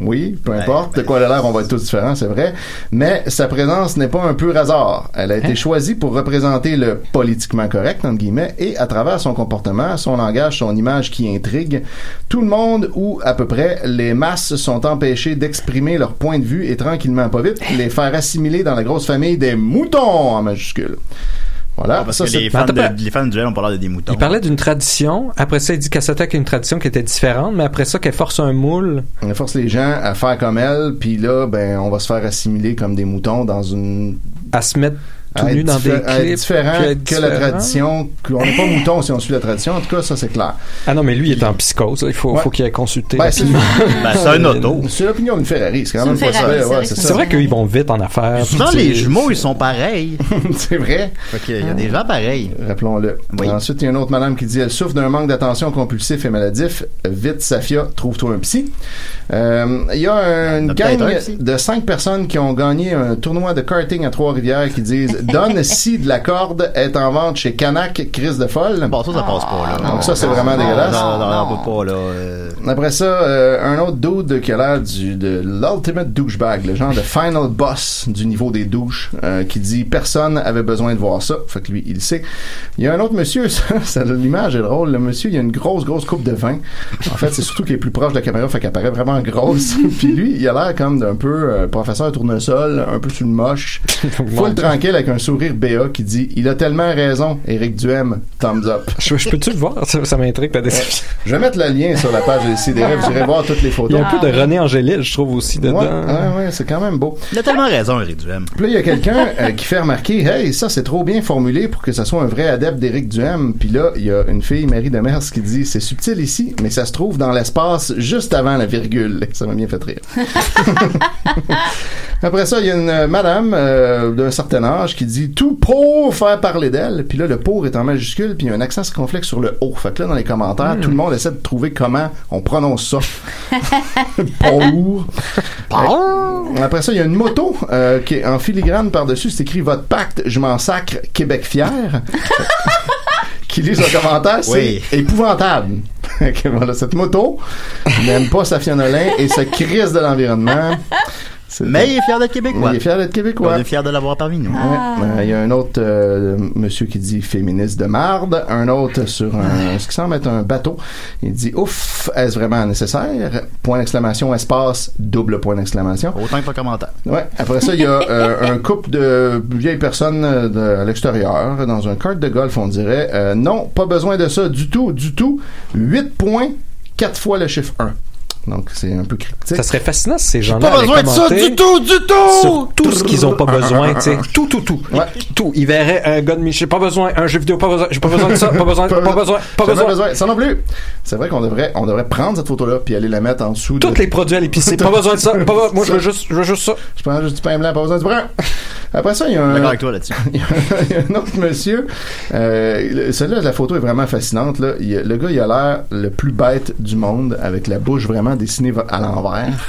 Oui, peu importe de ben, quoi elle a l'air, on va être tous différents, c'est vrai. Mais sa présence n'est pas un pur hasard. Elle a été choisie pour représenter le politiquement correct, entre guillemets, et à travers son comportement, son langage, son image qui intrigue, tout le monde, ou à peu près, les masses sont empêchées d'exprimer leur point de vue et tranquillement, pas vite, les faire assimiler dans la grosse famille des moutons en majuscule. Voilà. Ah, parce ça, que c'est- les fans, de, les fans de duel ont l'air de des moutons. Il parlait d'une tradition. Après ça, il dit qu'elle s'attaque à une tradition qui était différente, mais après ça, qu'elle force un moule. On force les gens à faire comme elle, puis là, ben, on va se faire assimiler comme des moutons dans une. à se mettre tout nu dans des clips. différent que la tradition. On n'est pas moutons si on suit la tradition. En tout cas, ça, c'est clair. Ah non, mais lui, il est en psychose. là. Il faut, Ouais. faut qu'il aille consulter. Ben, c'est. Ben, un auto. c'est l'opinion d'une Ferrari. C'est quand même pas ça. Ferrari, c'est Ouais, vrai c'est qu'ils vont vite en affaires. Souvent, les jumeaux, ils sont pareils. [laughs] c'est vrai. Qu'il y a des gens pareils. Rappelons-le. Oui. Ensuite, il y a une autre madame qui dit elle souffre d'un manque d'attention compulsif et maladif. Vite, Safia, trouve-toi un psy. Euh, Il y a une Ben, gang de cinq personnes qui ont gagné un tournoi de karting à Trois-Rivières qui disent Donne si de la corde est en vente chez Canac, crise de folle. Bon, ça, ça passe pas, là. Donc ça, c'est vraiment dégueulasse. Non, non, non, on peut pas, là. euh, Après ça, euh, un autre dude qui a l'air du, de l'ultimate douchebag, le genre de final boss du niveau des douches, euh, qui dit personne avait besoin de voir ça. Fait que lui, il sait. Il y a un autre monsieur, [laughs] ça, ça l'image est drôle. Le monsieur, il a une grosse, grosse coupe de vin. En fait, c'est surtout qu'il est plus proche de la caméra, fait qu'elle paraît vraiment grosse. [laughs] Puis lui, il a l'air comme d'un peu euh, professeur tournesol, un peu sur le moche. [laughs] Full tranquille avec avec un sourire BA qui dit Il a tellement raison, Éric Duhem, thumbs up. Je, je peux-tu le voir? Ça, ça m'intrigue ta description. Je vais mettre le lien sur la page de CDR, vous irez voir toutes les Il photos. y a un peu de René Angélil, je trouve aussi dedans. Ouais, ouais, ouais, c'est quand même beau. Il a tellement raison, Eric Duhem. Puis là, il y a quelqu'un euh, qui fait remarquer, hey, ça c'est trop bien formulé pour que ça soit un vrai adepte d'Éric Duhem. Puis là, il y a une fille, Marie Demers, qui dit, c'est subtil ici, mais ça se trouve dans l'espace juste avant la virgule. Ça m'a bien fait rire. [laughs] Après ça, il y a une madame euh, d'un certain âge qui dit tout pour faire parler d'elle. Puis là, le pour est en majuscule, puis il y a un accent circonflexe sur le haut. Fait que là, dans les commentaires, tout le monde essaie de trouver comment on prononce ça. [laughs] pour. Après ça, il y a une moto euh, qui est en filigrane par-dessus. C'est écrit Votre pacte, je m'en sacre, Québec fier. [laughs] qui lit son commentaire, c'est Oui. épouvantable. [laughs] Cette moto n'aime pas sa Nolin et se crise de l'environnement. C'est- Mais il est fier d'être québécois. il est fier d'être On québécois. est fier de l'avoir parmi nous. Ouais. Euh, Il y a un autre euh, monsieur qui dit féministe de marde, un autre sur un, ce qui semble être un bateau. Il dit ouf, est-ce vraiment nécessaire? Point d'exclamation espace double point d'exclamation. Autant que le commentaire. Ouais. Après ça, il y a euh, un couple de vieilles personnes de- à l'extérieur dans un kart de golf, on dirait. Euh, non, pas besoin de ça du tout, du tout. 8 points, 4 fois le chiffre 1. Donc c'est un peu cryptique. Ça serait fascinant si ces gens-là Pas besoin de ça du tout, du tout! sur tout ce qu'ils ont pas besoin, tu sais. Tout, tout, tout. Ouais. Tout. Ils verraient un gars de Michel, pas besoin, un jeu vidéo, pas besoin, j'ai pas besoin de ça, pas besoin, pas besoin, pas Jamais besoin. Ça non plus. C'est vrai qu'on devrait, on devrait prendre cette photo-là puis aller la mettre en dessous. Tous de... les produits à l'épicerie, [laughs] pas besoin de ça, pas besoin- moi je veux juste, je veux juste ça. Je prends juste du pain blanc, pas besoin du brun. Après ça, il y a un. D'accord avec toi là-dessus. [laughs] il y a il y a un autre monsieur. Euh, Celle-là, la photo est vraiment fascinante. Là. Il le gars, il a l'air le plus bête du monde, avec la bouche vraiment dessinée à l'envers. [laughs]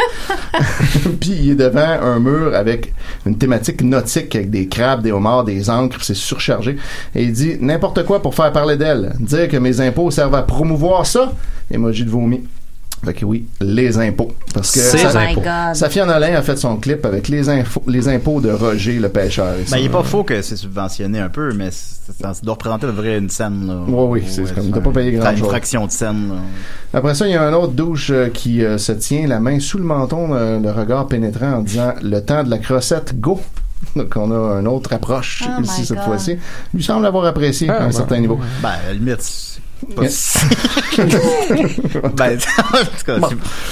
[laughs] Puis il est devant un mur avec une thématique nautique, avec des crabes, des homards, des encres, c'est surchargé. Et il dit n'importe quoi pour faire parler d'elle. Dire que mes impôts servent à promouvoir ça. Emoji de vomi. Fait que oui, les impôts. Parce que Oh ça- impôts. Safia Nolin a fait son clip avec les, infos, les impôts de Roger le pêcheur. Et Ben, il est pas faux que c'est subventionné un peu, mais ça, doit représenter vrai une scène, là. Ouais, oui, c'est comme, t'as pas payé Fra- grand-chose. Une fraction de scène, là. Après ça, il y a un autre douche euh, qui euh, se tient la main sous le menton, euh, le regard pénétrant en disant le temps de la crossette, go. Donc on a une autre approche Oh ici cette fois-ci. Lui semble avoir apprécié Ah, à un ouais. certain niveau. Ben, à la limite, [laughs] ben,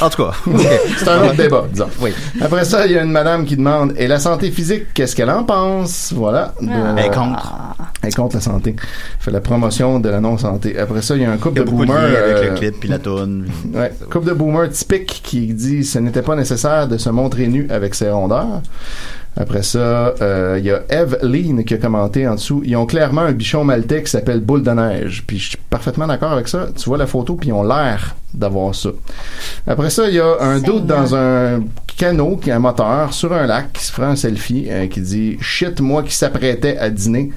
en tout cas, [laughs] c'est- un autre débat, disons. Oui. Après ça, il y a une madame qui demande et la santé physique, qu'est-ce qu'elle en pense? Voilà. De- Ben, contre. Elle est contre la santé. Fait la promotion de la non-santé. Après ça, il y a un couple Il y a de de boomers. liens avec euh, le clip puis la toune. Ouais, couple de boomers typique qui dit ce n'était pas nécessaire de se montrer nu avec ses rondeurs. Après ça, euh, il y a Eve Lean qui a commenté en dessous. Ils ont clairement un bichon maltais qui s'appelle Boule de neige. Puis je suis parfaitement d'accord avec ça. Tu vois la photo, puis ils ont l'air d'avoir ça. Après ça, il y a un doute dans un canot qui a un moteur sur un lac qui se prend un selfie euh, qui dit shit moi qui s'apprêtais à dîner.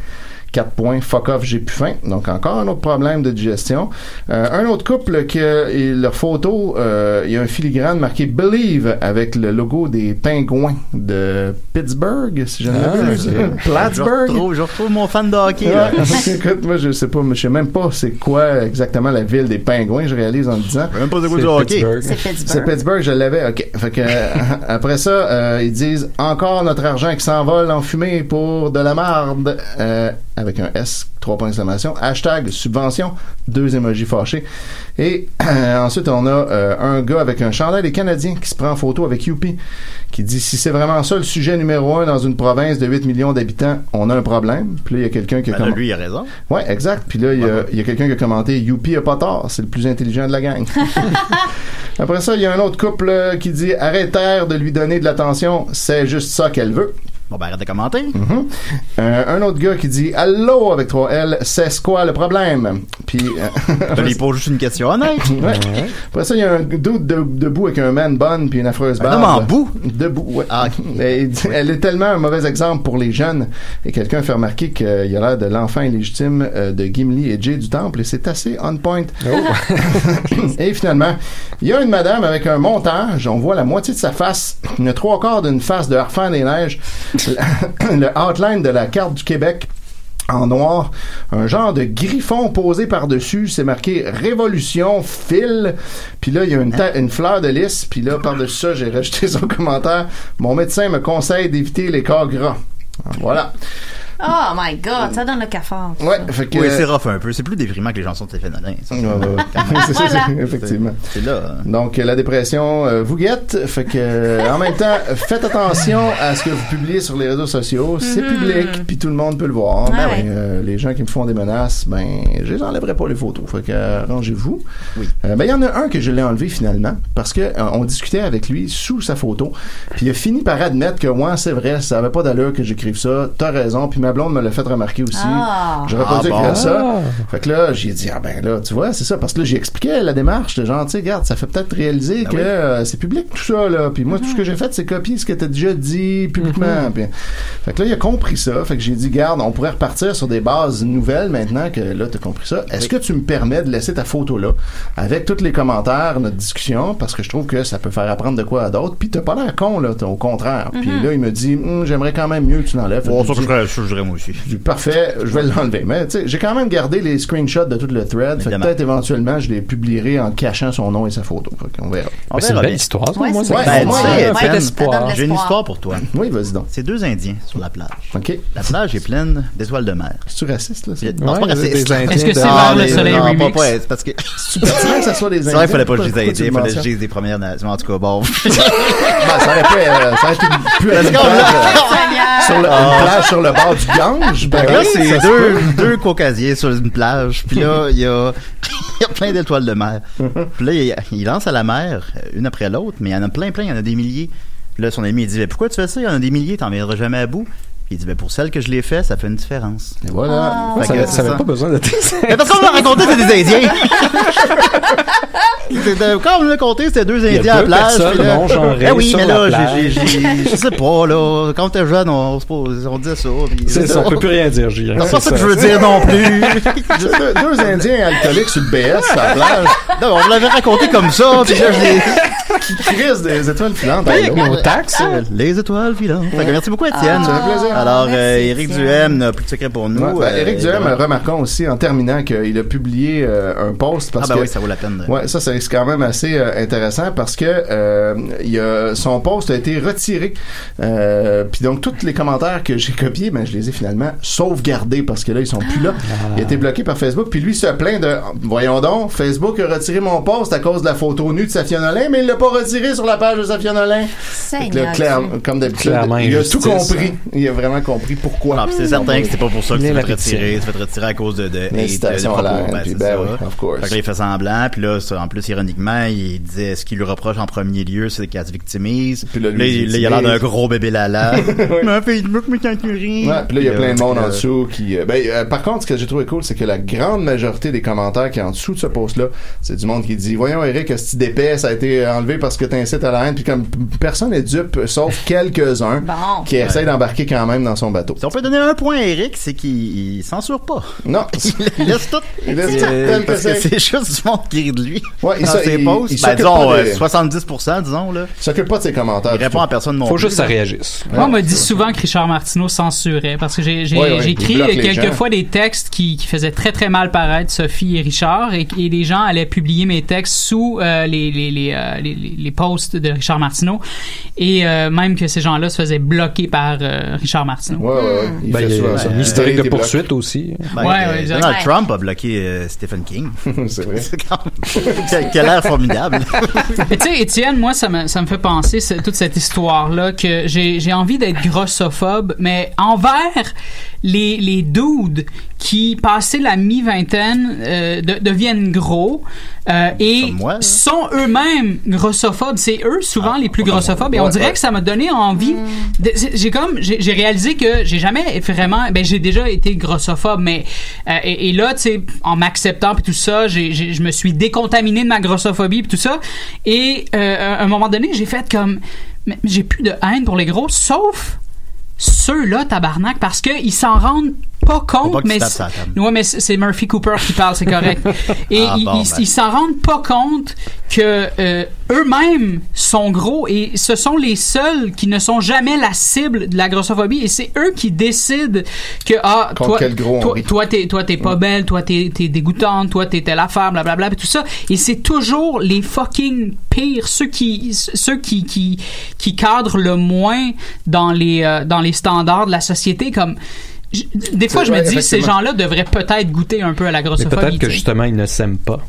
4 points, fuck off, j'ai plus faim. Donc encore un autre problème de digestion. Euh, un autre couple que et leur photo, euh, il y a un filigrane marqué Believe avec le logo des pingouins de Pittsburgh, si je ne Ah, m'abuse. ok. [laughs] Je Plattsburgh. retrouve, je retrouve mon fan de hockey, là. Ouais. [laughs] Écoute, moi je sais pas, je sais même pas c'est quoi exactement la ville des pingouins, je réalise en le disant. même pas c'est quoi du C'est hockey. Pittsburgh. C'est Pittsburgh. C'est Pittsburgh, je l'avais, ok. Fait que, [laughs] après ça, euh, ils disent encore notre argent qui s'envole en fumée pour de la marde, euh, avec un S, trois points d'exclamation. Hashtag subvention, deux émojis fâchés. Et euh, [clears throat] ensuite, on a euh, un gars avec un chandail des Canadiens qui se prend en photo avec Youpi, qui dit si c'est vraiment ça le sujet numéro un dans une province de 8 millions d'habitants, on a un problème. Puis là, il y a quelqu'un qui a Ben là, comm- lui, il a raison. Ouais, exact. Puis là, il y a, il y a quelqu'un qui a commenté Youpi a pas tort, c'est le plus intelligent de la gang. [laughs] Après ça, il y a un autre couple euh, qui dit arrêtez de lui donner de l'attention, c'est juste ça qu'elle veut. Bon, ben, arrête de commenter. Mhm. Euh, un autre gars qui dit Allô avec 3 L, c'est quoi le problème? Puis. euh, [laughs] il pose juste une question honnête. [laughs] Ouais. Après ça, il y a un dude de- debout avec un man bun puis une affreuse Un barbe. homme en bout? Debout, ouais. Ah, [laughs] dit- elle est tellement un mauvais exemple pour les jeunes. Et quelqu'un fait remarquer qu'il a l'air de l'enfant illégitime euh, de Gimli et Jay du Temple. Et c'est assez on point. et finalement, il y a une madame avec un montage. On voit la moitié de sa face. Une trois quarts d'une face de Harfang des Neiges. [coughs] le outline de la carte du Québec en noir, un genre de griffon posé par-dessus, c'est marqué Révolution, fil, puis là, il y a une, fleur de lys, puis là, par-dessus ça, j'ai rajouté son commentaire, mon médecin me conseille d'éviter les corps gras. Voilà. Oh my god, ça donne le cafard. ça. Ouais, fait que. Oui, c'est rough un peu. C'est plus déprimant que les chansons de Stéphane Nolin. ça. Ouais, ouais, ouais. [laughs] C'est ça, c'est- effectivement. C'est là. hein. Donc euh, la dépression euh, vous guette, fait que euh, en même temps faites attention à ce que vous publiez sur les réseaux sociaux, c'est public puis tout le monde peut le voir. Mhm. Ouais, Ben ouais. oui, euh, les gens qui me font des menaces, ben je les enlèverai pas les photos. Fait que euh, arrangez-vous. Oui. Euh, ben il y en a un que je l'ai enlevé finalement parce que euh, on discutait avec lui sous sa photo, puis il a fini par admettre que ouais, c'est vrai, ça avait pas d'allure que j'écrive ça. T'as raison, puis ma blonde me l'a fait remarquer aussi. Ah. J'aurais pas Ah, dû bon. écrire ça. Fait que là, j'ai dit, ah ben là, tu vois, c'est ça. Parce que là, j'ai expliqué la démarche. Genre, tu sais, regarde, ça fait peut-être réaliser Ben que oui. euh, c'est public tout ça, là. Puis moi, tout ce que j'ai fait, c'est copier ce que t'as déjà dit publiquement. Puis- fait que là, il a compris ça. Fait que j'ai dit, garde, on pourrait repartir sur des bases nouvelles maintenant que là, t'as compris ça. Est-ce que tu me permets de laisser ta photo là, avec tous les commentaires, notre discussion, parce que je trouve que ça peut faire apprendre de quoi à d'autres. Puis t'as pas l'air con, là, au contraire. Puis là, il me dit, Hum, j'aimerais quand même mieux que tu l'enlèves. Dirais moi aussi. [laughs] Parfait, je vais l'enlever. Mais tu sais, j'ai quand même gardé les screenshots de tout le thread. Fait peut-être éventuellement, je les publierai en cachant son nom et sa photo. Verra. On Mais c'est une verra belle histoire. Ouais, Moi, c'est J'ai une histoire pour toi. Oui, vas-y donc. C'est deux Indiens sur la plage. OK. La plage est pleine d'étoiles de mer. C'est-tu raciste, là? Il C'est non, c'est pas raciste. Indiens Est-ce que c'est vers le soleil non, pas- remix? pas- c'est parce que pertinent que ça soit des c'est vrai qu'il fallait pas que je aide, tu il fallait que je dise des Premières Nations. En tout cas, bon. [laughs] [laughs] Ça aurait pu, ça aurait pu pu être l'a- euh, sur le- une plage sur le bord du Gange. Ben là, oui, c'est deux, deux caucasiers sur une plage. Puis là, il y a, [laughs] y a plein d'étoiles de mer. Puis là, il, il lance à la mer, une après l'autre, mais il y en a plein, plein, il y en a des milliers. Là, son ami, il dit, mais pourquoi tu fais ça? Il y en a des milliers, t'en viendras jamais à bout. Puis il dit, ben, pour celles que je l'ai fait, ça fait une différence. Et voilà. Ah. Ça Fait que avait- c'est ça avait ça. pas besoin de [laughs] Mais parce qu'on m'a raconté, c'était des Indiens. [laughs] C'était- Quand on l'a compté, c'était deux y a Indiens à la plage. puis là- non-genrées Eh oui, mais là, j'ai- j'ai- j'ai- je sais pas, là. Quand t'es jeune, on, se pose- on disait ça. puis- C'est ça, on peut plus rien dire, Julien. C'est pas C'est ça que je veux dire non plus. [laughs] deux, deux Indiens alcooliques sur le BS à la plage Non, on l'avait raconté comme ça, puis là, je l'ai... qui crissent des étoiles filantes. Avec l'eau. nos taxes. Les étoiles filantes. Fait que merci beaucoup, Étienne. Ça fait plaisir. Alors, Merci, euh, Éric. Duhem n'a plus de secret pour nous. Ouais, ben, Euh, Éric Duhem, évidemment. remarquons aussi en terminant qu'il a publié euh, un post Ah parce ben que oui, ça vaut la peine. de- Ouais, ça c'est quand même assez euh, intéressant parce que euh, il y a, son post a été retiré. Euh, Puis donc tous les commentaires que j'ai copiés, ben je les ai finalement sauvegardés parce que là ils sont plus là. Il a été bloqué par Facebook. Puis lui se plaint de voyons donc, Facebook a retiré mon post à cause de la photo nue de Safia Nolin, mais il l'a pas retiré sur la page de Safia Nolin. Là, clair- comme d'habitude, il a tout compris. hein. Il a vraiment compris pourquoi. C'est certain que c'était pas pour ça que tu est vas te retirer. Tu vas te retirer à cause de, de L'incitation à la propos. haine, Ben, puis ben oui, of course. Fait que là, il fait semblant, puis là, ça, en plus, ironiquement, il disait ce qu'il lui reproche en premier lieu, c'est qu'elle se victimise. Puis là, il, a l'air d'un gros bébé lala. Mais Facebook, mais quand tu ris. Ouais, puis là, il y a plein de monde en dessous qui. euh, ben, euh, par contre, ce que j'ai trouvé cool, c'est que la grande majorité des commentaires qui est en dessous de ce post-là, c'est du monde qui dit Voyons, Eric, ce petit d'épais, ça a été enlevé parce que t'incites à la haine. Puis comme personne n'est dupe, sauf [laughs] quelques-uns Bon. qui essayent d'embarquer quand même dans son bateau. Si on peut donner un point à Eric, c'est qu'il il censure pas. Non, [laughs] Il laisse tout. il laisse tout Euh, tel que parce que c'est. c'est juste du monde qui rit de lui. Ouais, il dans se- ses il Ben, disons, pas euh, des- 70%, disons, là. Il s'occupe pas de ses commentaires. Il répond à personne non Faut plus, juste que ça réagisse. Moi, on m'a dit souvent que Richard Martineau censurait parce que j'ai écrit bloque les gens. quelques fois des textes qui, qui faisaient très très mal paraître Sophie et Richard et, et les gens allaient publier mes textes sous euh, les, les, les, euh, les, les- les posts de Richard Martineau et euh, même que ces gens-là se faisaient bloquer par euh, Richard Ouais, ouais. Il Ben, il y souvent a ça. un historique de poursuite aussi. Ben, Ouais, euh, ouais, exact. Donald Ouais. Trump a bloqué euh, Stephen King. [laughs] c'est vrai. Quel- Quel air formidable. [laughs] Mais tu sais, Étienne, moi, ça me, ça me fait penser, toute cette histoire-là, que j'ai j'ai envie d'être grossophobe, mais envers les, les dudes qui, passé la mi-vingtaine, euh, de- deviennent gros euh, et moi, sont eux-mêmes grossophobes. C'est eux, souvent, les plus grossophobes. Et on dirait que ça m'a donné envie... de- c'est- J'ai comme... J'ai réalisé que j'ai jamais vraiment... Ben, j'ai déjà été grossophobe, mais... euh, et, et là, tu sais, en m'acceptant puis tout ça, j'ai- je me suis décontaminé de ma grossophobie puis tout ça. Et euh, à un moment donné, j'ai fait comme... mais J'ai plus de haine pour les gros, sauf ceux-là, tabarnak, parce qu'ils s'en rendent pas compte, pas que tu mais ouais, mais c'est Murphy Cooper qui parle, c'est correct. [laughs] Et Ah, ils bon, ils- ben. ils s'en rendent pas compte que euh, eux-mêmes sont gros et ce sont les seuls qui ne sont jamais la cible de la grossophobie et c'est eux qui décident que ah Contre toi quel gros toi t'es toi t'es pas belle, toi t'es t'es dégoûtante, toi t'es telle affaire, blablabla, et tout ça. Et c'est toujours les fucking pires, ceux qui ceux qui qui qui cadrent le moins dans les euh, dans les standards de la société comme des fois, je me dis, ces gens-là devraient peut-être goûter un peu à la Mais grossophobie. peut-être que justement, ils ne s'aiment pas.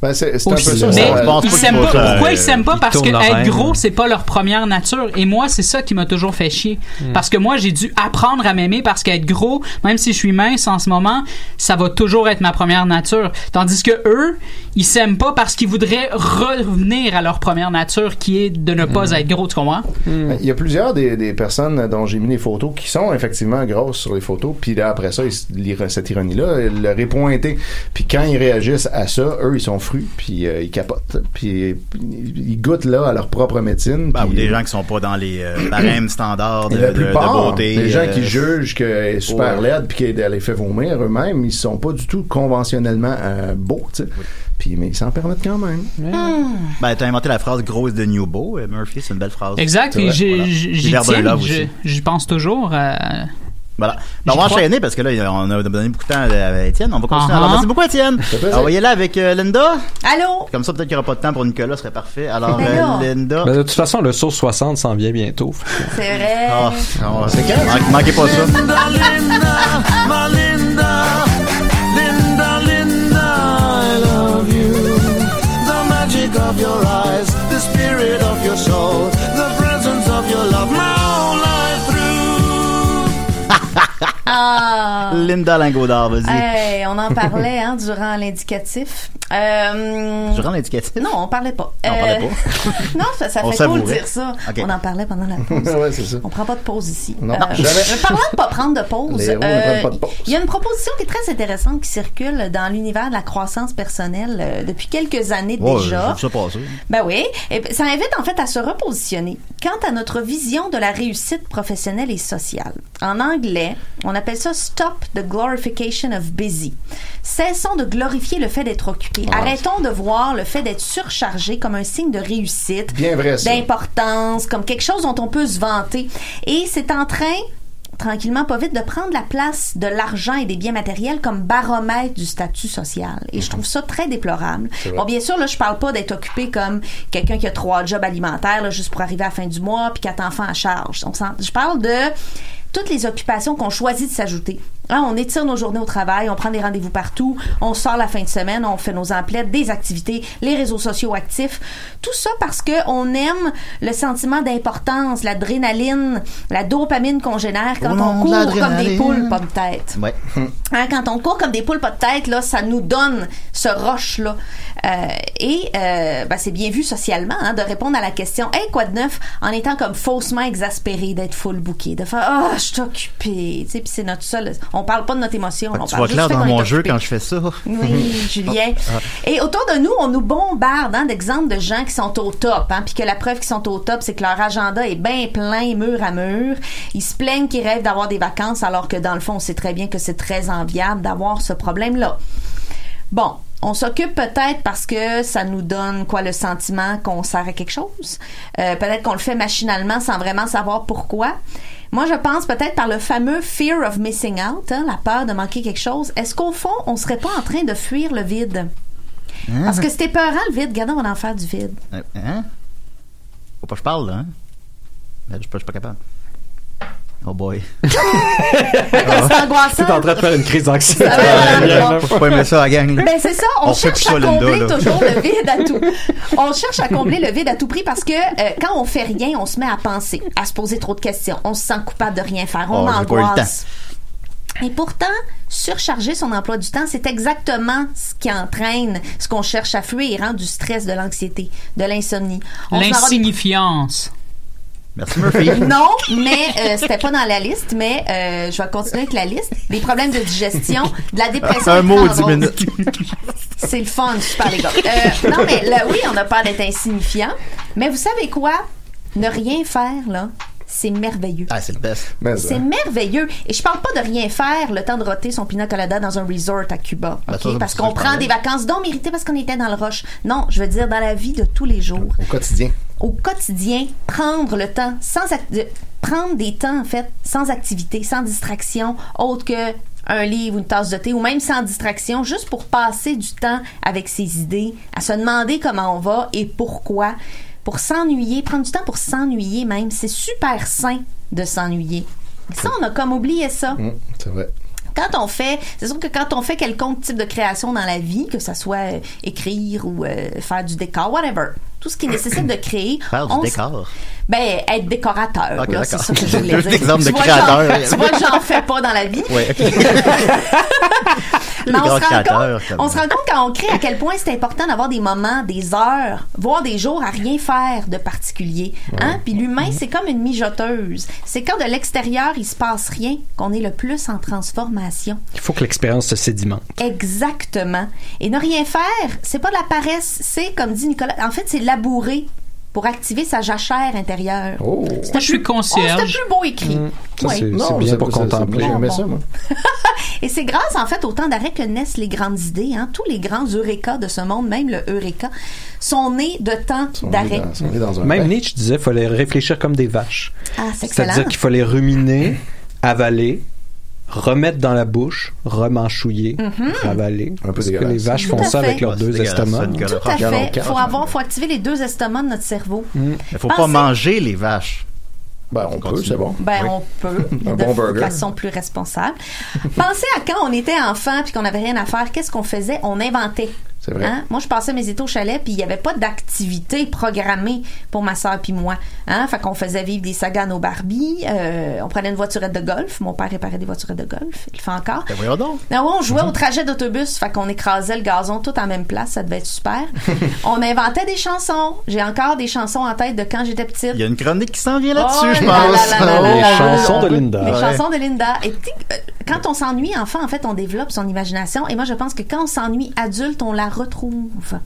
Ben, c'est c'est un peu ça. Mais ils s'aiment pas. Pourquoi ils s'aiment pas? ils Parce que être gros, c'est pas leur première nature. Et moi, c'est ça qui m'a toujours fait chier. Hmm. Parce que moi, j'ai dû apprendre à m'aimer parce qu'être gros, même si je suis mince en ce moment, ça va toujours être ma première nature. Tandis que eux, ils s'aiment pas parce qu'ils voudraient revenir à leur première nature qui est de ne Hmm. pas être gros, tu comprends? Il y a plusieurs des, des personnes dont j'ai mis des photos qui sont effectivement grosses sur les photos, puis là après ça, ils, cette ironie-là, ils leur est pointée. Puis quand ils réagissent à ça, eux ils sont frus, puis euh, ils capotent, puis ils goûtent là à leur propre médecine. Ben, ou des gens qui sont pas dans les euh, barèmes standards de, la de- de plupart, beauté. les gens euh, qui jugent qu'elle est super ouais. laide puis qu'elle les fait vomir eux-mêmes, ils sont pas du tout conventionnellement euh, beaux, tu sais. Puis mais ils s'en permettent quand même. Ben, t'as inventé la phrase grosse de New Beau, euh, Murphy, c'est une belle phrase. Exact. Voilà. j'y. J'y pense toujours. euh, Voilà. Ben, on va crois. enchaîner parce que là, on a donné beaucoup de temps à Étienne. On va continuer. Uh-huh. Alors, merci beaucoup, Étienne. Alors, voyez là avec euh, Linda. Allô? Comme ça, peut-être qu'il n'y aura pas de temps pour Nicolas, ce serait parfait. Alors, Ben euh. Linda. Ben, de toute façon, le sauce 60 s'en vient bientôt. C'est vrai. Ah, ah, c'est quand? Manque- Manquez pas ça. Linda Lingodard, vas-y. Hey, on en parlait hein, durant l'indicatif. Euh, Durant l'indicatif? Non, on parlait pas. On parlait Euh, pas. [laughs] non, ça, fait cool de savourait. dire ça. On en parlait pendant la pause. [laughs] ouais, c'est ça. On prend pas de pause ici. Non, Euh, jamais. mais parlant de pas prendre de pause, euh, de pause. il y a une proposition qui est très intéressante qui circule dans l'univers de la croissance personnelle euh, depuis quelques années Ouais, déjà. je ça passer. Ben oui, et ben, ça invite en fait à se repositionner quant à notre vision de la réussite professionnelle et sociale. En anglais, on appelle ça Stop the glorification of busy. Cessons de glorifier le fait d'être occupé. Arrêtons de voir le fait d'être surchargé comme un signe de réussite, d'importance, comme quelque chose dont on peut se vanter. Et c'est en train tranquillement, pas vite, de prendre la place de l'argent et des biens matériels comme baromètre du statut social. Et je trouve ça très déplorable. Bon, bien sûr, là, je parle pas d'être occupé comme quelqu'un qui a trois jobs alimentaires, là, juste pour arriver à la fin du mois, puis quatre enfants à charge. On je parle de toutes les occupations qu'on choisit de s'ajouter. Hein, on étire nos journées au travail, on prend des rendez-vous partout, on sort la fin de semaine, on fait nos emplettes, des activités, les réseaux sociaux actifs. Tout ça parce que on aime le sentiment d'importance, l'adrénaline, la dopamine qu'on génère quand nom on court comme des poules pas de tête. Ouais. [laughs] Hein, quand on court comme des poules pas de tête, là, ça nous donne ce rush là. Euh, et euh, ben, c'est bien vu socialement hein, de répondre à la question Hey, quoi de neuf en étant comme faussement exaspéré d'être full booké, de faire Ah, je suis occupé. Tu sais, puis c'est notre seul. On parle pas de notre émotion. Fait que on tu parle vois clair dans mon jeu occupé. quand je fais ça. Oui, [laughs] Julien. Et autour de nous, on nous bombarde hein, d'exemples de gens qui sont au top, hein, puis que la preuve qu'ils sont au top, c'est que leur agenda est bien plein, mur à mur. Ils se plaignent qu'ils rêvent d'avoir des vacances, alors que dans le fond, on sait très bien que c'est très enviable d'avoir ce problème-là. Bon. On s'occupe peut-être parce que ça nous donne quoi le sentiment qu'on sert à quelque chose. Euh, peut-être qu'on le fait machinalement sans vraiment savoir pourquoi. Moi, je pense peut-être par le fameux fear of missing out, hein, la peur de manquer quelque chose. Est-ce qu'au fond, on serait pas en train de fuir le vide? Hein? Parce que c'était peurant le vide. Regardez, on va en faire du vide. Euh, Hein? Faut pas que je parle, là, hein? Ben, je suis pas, je suis pas capable. Oh boy. C'est angoissant. T'es en train de faire une crise d'anxiété. Faut pas aimer ça, la gang. Ben c'est ça, on, cherche à Linda, combler là. toujours le vide à tout. On cherche à combler le vide à tout prix parce que euh, quand on fait rien, on se met à penser, à se poser trop de questions, on se sent coupable de rien faire, on Oh, angoisse. Et pourtant, surcharger son emploi du temps, c'est exactement ce qui entraîne ce qu'on cherche à fuir, hein, du stress, de l'anxiété, de l'insomnie. L'insignifiance. Merci, Murphy. [laughs] Non, mais euh, c'était pas dans la liste, mais euh, je vais continuer avec la liste. Des problèmes de digestion, de la dépression. Un mot, et 10 minutes. [laughs] C'est le fun, super les gars. Euh, non, mais là, oui, on a peur d'être insignifiant. Mais vous savez quoi? Ne rien faire, là, c'est merveilleux. Ah, c'est le best. C'est euh, merveilleux. Et je parle pas de rien faire le temps de roter son pina colada dans un resort à Cuba. Ben, ça, parce qu'on prend parlais. des vacances non méritées parce qu'on était dans le rush. Non, je veux dire dans la vie de tous les jours au quotidien. au quotidien, prendre le temps, sans prendre des temps, en fait, sans activité, sans distraction, autre que un livre ou une tasse de thé, ou même sans distraction, juste pour passer du temps avec ses idées, à se demander comment on va et pourquoi, pour s'ennuyer, prendre du temps pour s'ennuyer même, c'est super sain de s'ennuyer. Ça, on a comme oublié ça. Hum, c'est vrai. Quand on fait, c'est sûr que quand on fait quelconque type de création dans la vie, que ça soit euh, écrire ou euh, faire du décor, whatever, tout ce qui nécessite de créer, [coughs] Faire du décor. ben être décorateur, c'est ça que je voulais [laughs] dire. Exemple de Tu vois, créateur. j'en- Tu vois que j'en fais pas dans la vie. Ouais, [laughs] Les grands créateurs, compte, on se rend compte quand on crée à quel point c'est important d'avoir des moments, des heures, voire des jours à rien faire de particulier. Hein? Puis l'humain, c'est comme une mijoteuse. C'est quand de l'extérieur, il se passe rien qu'on est le plus en transformation. Il faut que l'expérience se sédimente. Exactement. Et ne rien faire, c'est pas de la paresse, c'est comme dit Nicolas, en fait, c'est labourer pour activer sa jachère intérieure. Oh. Moi, je suis plus- concierge. Oh, c'était plus beau écrit. Mm. Ça, Oui. c'est Non, c'est mais bien pour contempler. Ça, moi. [laughs] Et c'est grâce, en fait, au temps d'arrêt que naissent les grandes idées. Hein. Tous les grands Eureka de ce monde, même le Eureka, sont nés de temps d'arrêt. Même bain. Nietzsche disait qu'il fallait réfléchir comme des vaches. Ah, c'est excellent. C'est-à-dire qu'il fallait ruminer, avaler, remettre dans la bouche, remanchouiller, ravaler. Un peu Parce que les vaches font ça fait. avec leurs Ouais, deux estomacs. Tout à fait. quatre, Faut avoir, faut activer les deux estomacs de notre cerveau. Mm. Il faut Pensez- pas manger les vaches. Ben, on peut, c'est bon. Ben, Oui. on peut, [laughs] Un de bon burger. façon plus responsable. Pensez à quand on était enfant puis qu'on n'avait rien à faire, qu'est-ce qu'on faisait? On inventait. C'est vrai. Hein? Moi, je passais mes étés au chalet, puis il n'y avait pas d'activité programmée pour ma soeur puis moi. Hein? Fait qu'on faisait vivre des sagas à nos Barbie. euh, on prenait une voiturette de golf. Mon père réparait des voiturettes de golf. Il le fait encore. Ben voyons donc. Ah ouais, on jouait au trajet d'autobus, fait qu'on écrasait le gazon tout en même place, ça devait être super. [laughs] on inventait des chansons. J'ai encore des chansons en tête de quand j'étais petite. Il y a une chronique qui s'en vient là-dessus, Oh je là pense. là là [laughs] Les chansons de Linda. Les Ouais. chansons de Linda. Et euh, quand on s'ennuie enfant, en fait, on développe son imagination. Et moi, je pense que quand on s'ennuie adulte, on la retrouve.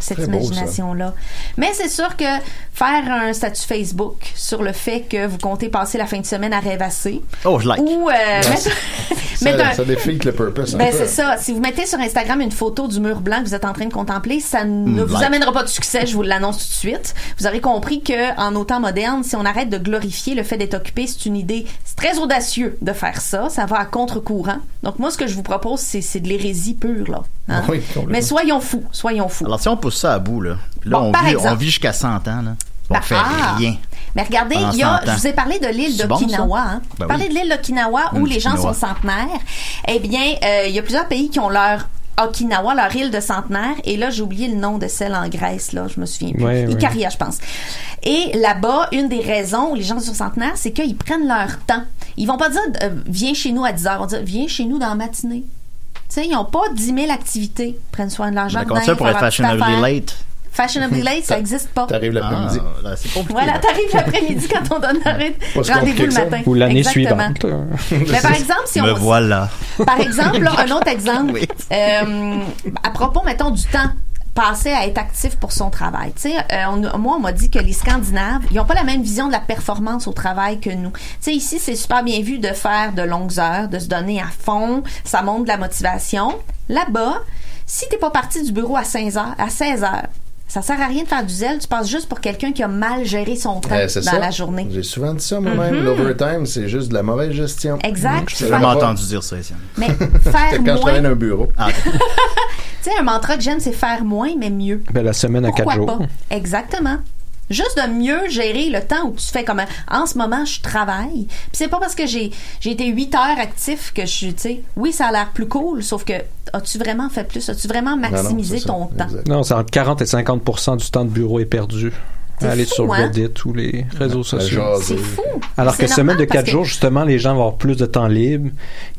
Cette imagination-là. Mais c'est sûr que faire un statut Facebook sur le fait que vous comptez passer la fin de semaine à rêvasser Oh, je like. ou euh, [laughs] mettre, Ça, un- ça défile le purpose. ben c'est ça. Si vous mettez sur Instagram une photo du mur blanc que vous êtes en train de contempler, ça ne vous like. amènera pas de succès, je vous l'annonce tout de suite. Vous aurez compris que en nos temps modernes, si on arrête de glorifier le fait d'être occupé, c'est une idée, c'est très audacieux de faire ça. Ça va à contre-courant. Donc moi, ce que je vous propose, c'est, de l'hérésie pure là. Hein? Oui. Mais soyons fous, soyons fous. Alors, si on pousse ça à bout, là, là Bon, on, vit, exemple. on vit jusqu'à 100 ans, là. On Bah, fait ah! rien. Mais regardez, Pendant il y a, 100 ans. je vous ai parlé de l'île bon, d'Okinawa. ça? hein? Ben oui. de l'île d'Okinawa où les gens Okinawa. sont centenaires. Eh bien, euh, il y a plusieurs pays qui ont leur Okinawa, leur île de centenaire. Et là, j'ai oublié le nom de celle en Grèce, là. Je me souviens plus. Ouais, ouais. Ikaria, je pense. Et là-bas, une des raisons où les gens sont centenaires, c'est qu'ils prennent leur temps. Ils vont pas dire, euh, viens chez nous à 10 heures. Ils vont dire, viens chez nous dans la matinée. Sais, ils n'ont pas 10 000 activités. Prennent soin de leur jardin. ça pour être fashionably late? Fashionably late, ça [laughs] n'existe pas. T'arrives l'après-midi. Ah, c'est compliqué. Voilà, là. t'arrives l'après-midi [laughs] quand on donne si Rendez-vous le matin. Ou l'année suivante. [laughs] Mais par exemple, si Me on voilà. par exemple, là, un autre exemple, Oui. euh, à propos, mettons, du temps passé à être actif pour son travail. Tu sais, euh, on- moi, on m'a dit que les Scandinaves, ils ont pas la même vision de la performance au travail que nous. Tu sais, ici, c'est super bien vu de faire de longues heures, de se donner à fond, ça montre de la motivation. Là-bas, si t'es pas parti du bureau à 16 heures, à 16 heures, ça sert à rien de faire du zèle, tu passes juste pour quelqu'un qui a mal géré son temps Eh, dans ça. la journée. J'ai souvent dit ça moi-même. L'overtime, c'est juste de la mauvaise gestion. Exact. J'ai Je savais pas. entendu dire ça, Étienne. Mais [laughs] faire Quand je moins, travaillais dans un bureau. Ah. [laughs] Tu sais, un mantra que j'aime, c'est faire moins, mais mieux. Ben, la semaine à Pourquoi 4 jours. pas? Exactement. Juste de mieux gérer le temps où tu fais comme en ce moment je travaille. Puis c'est pas parce que j'ai j'ai été 8 heures actif que je suis tu sais oui ça a l'air plus cool sauf que as-tu vraiment fait plus? As-tu vraiment Non, non, maximisé ça. ton temps? Exact. Non, c'est entre 40 et 50% du temps de bureau est perdu. C'est Aller fou, sur hein? Reddit ou les réseaux sociaux. C'est fou. Alors que semaine de parce 4 que jours, justement, les gens vont avoir plus de temps libre.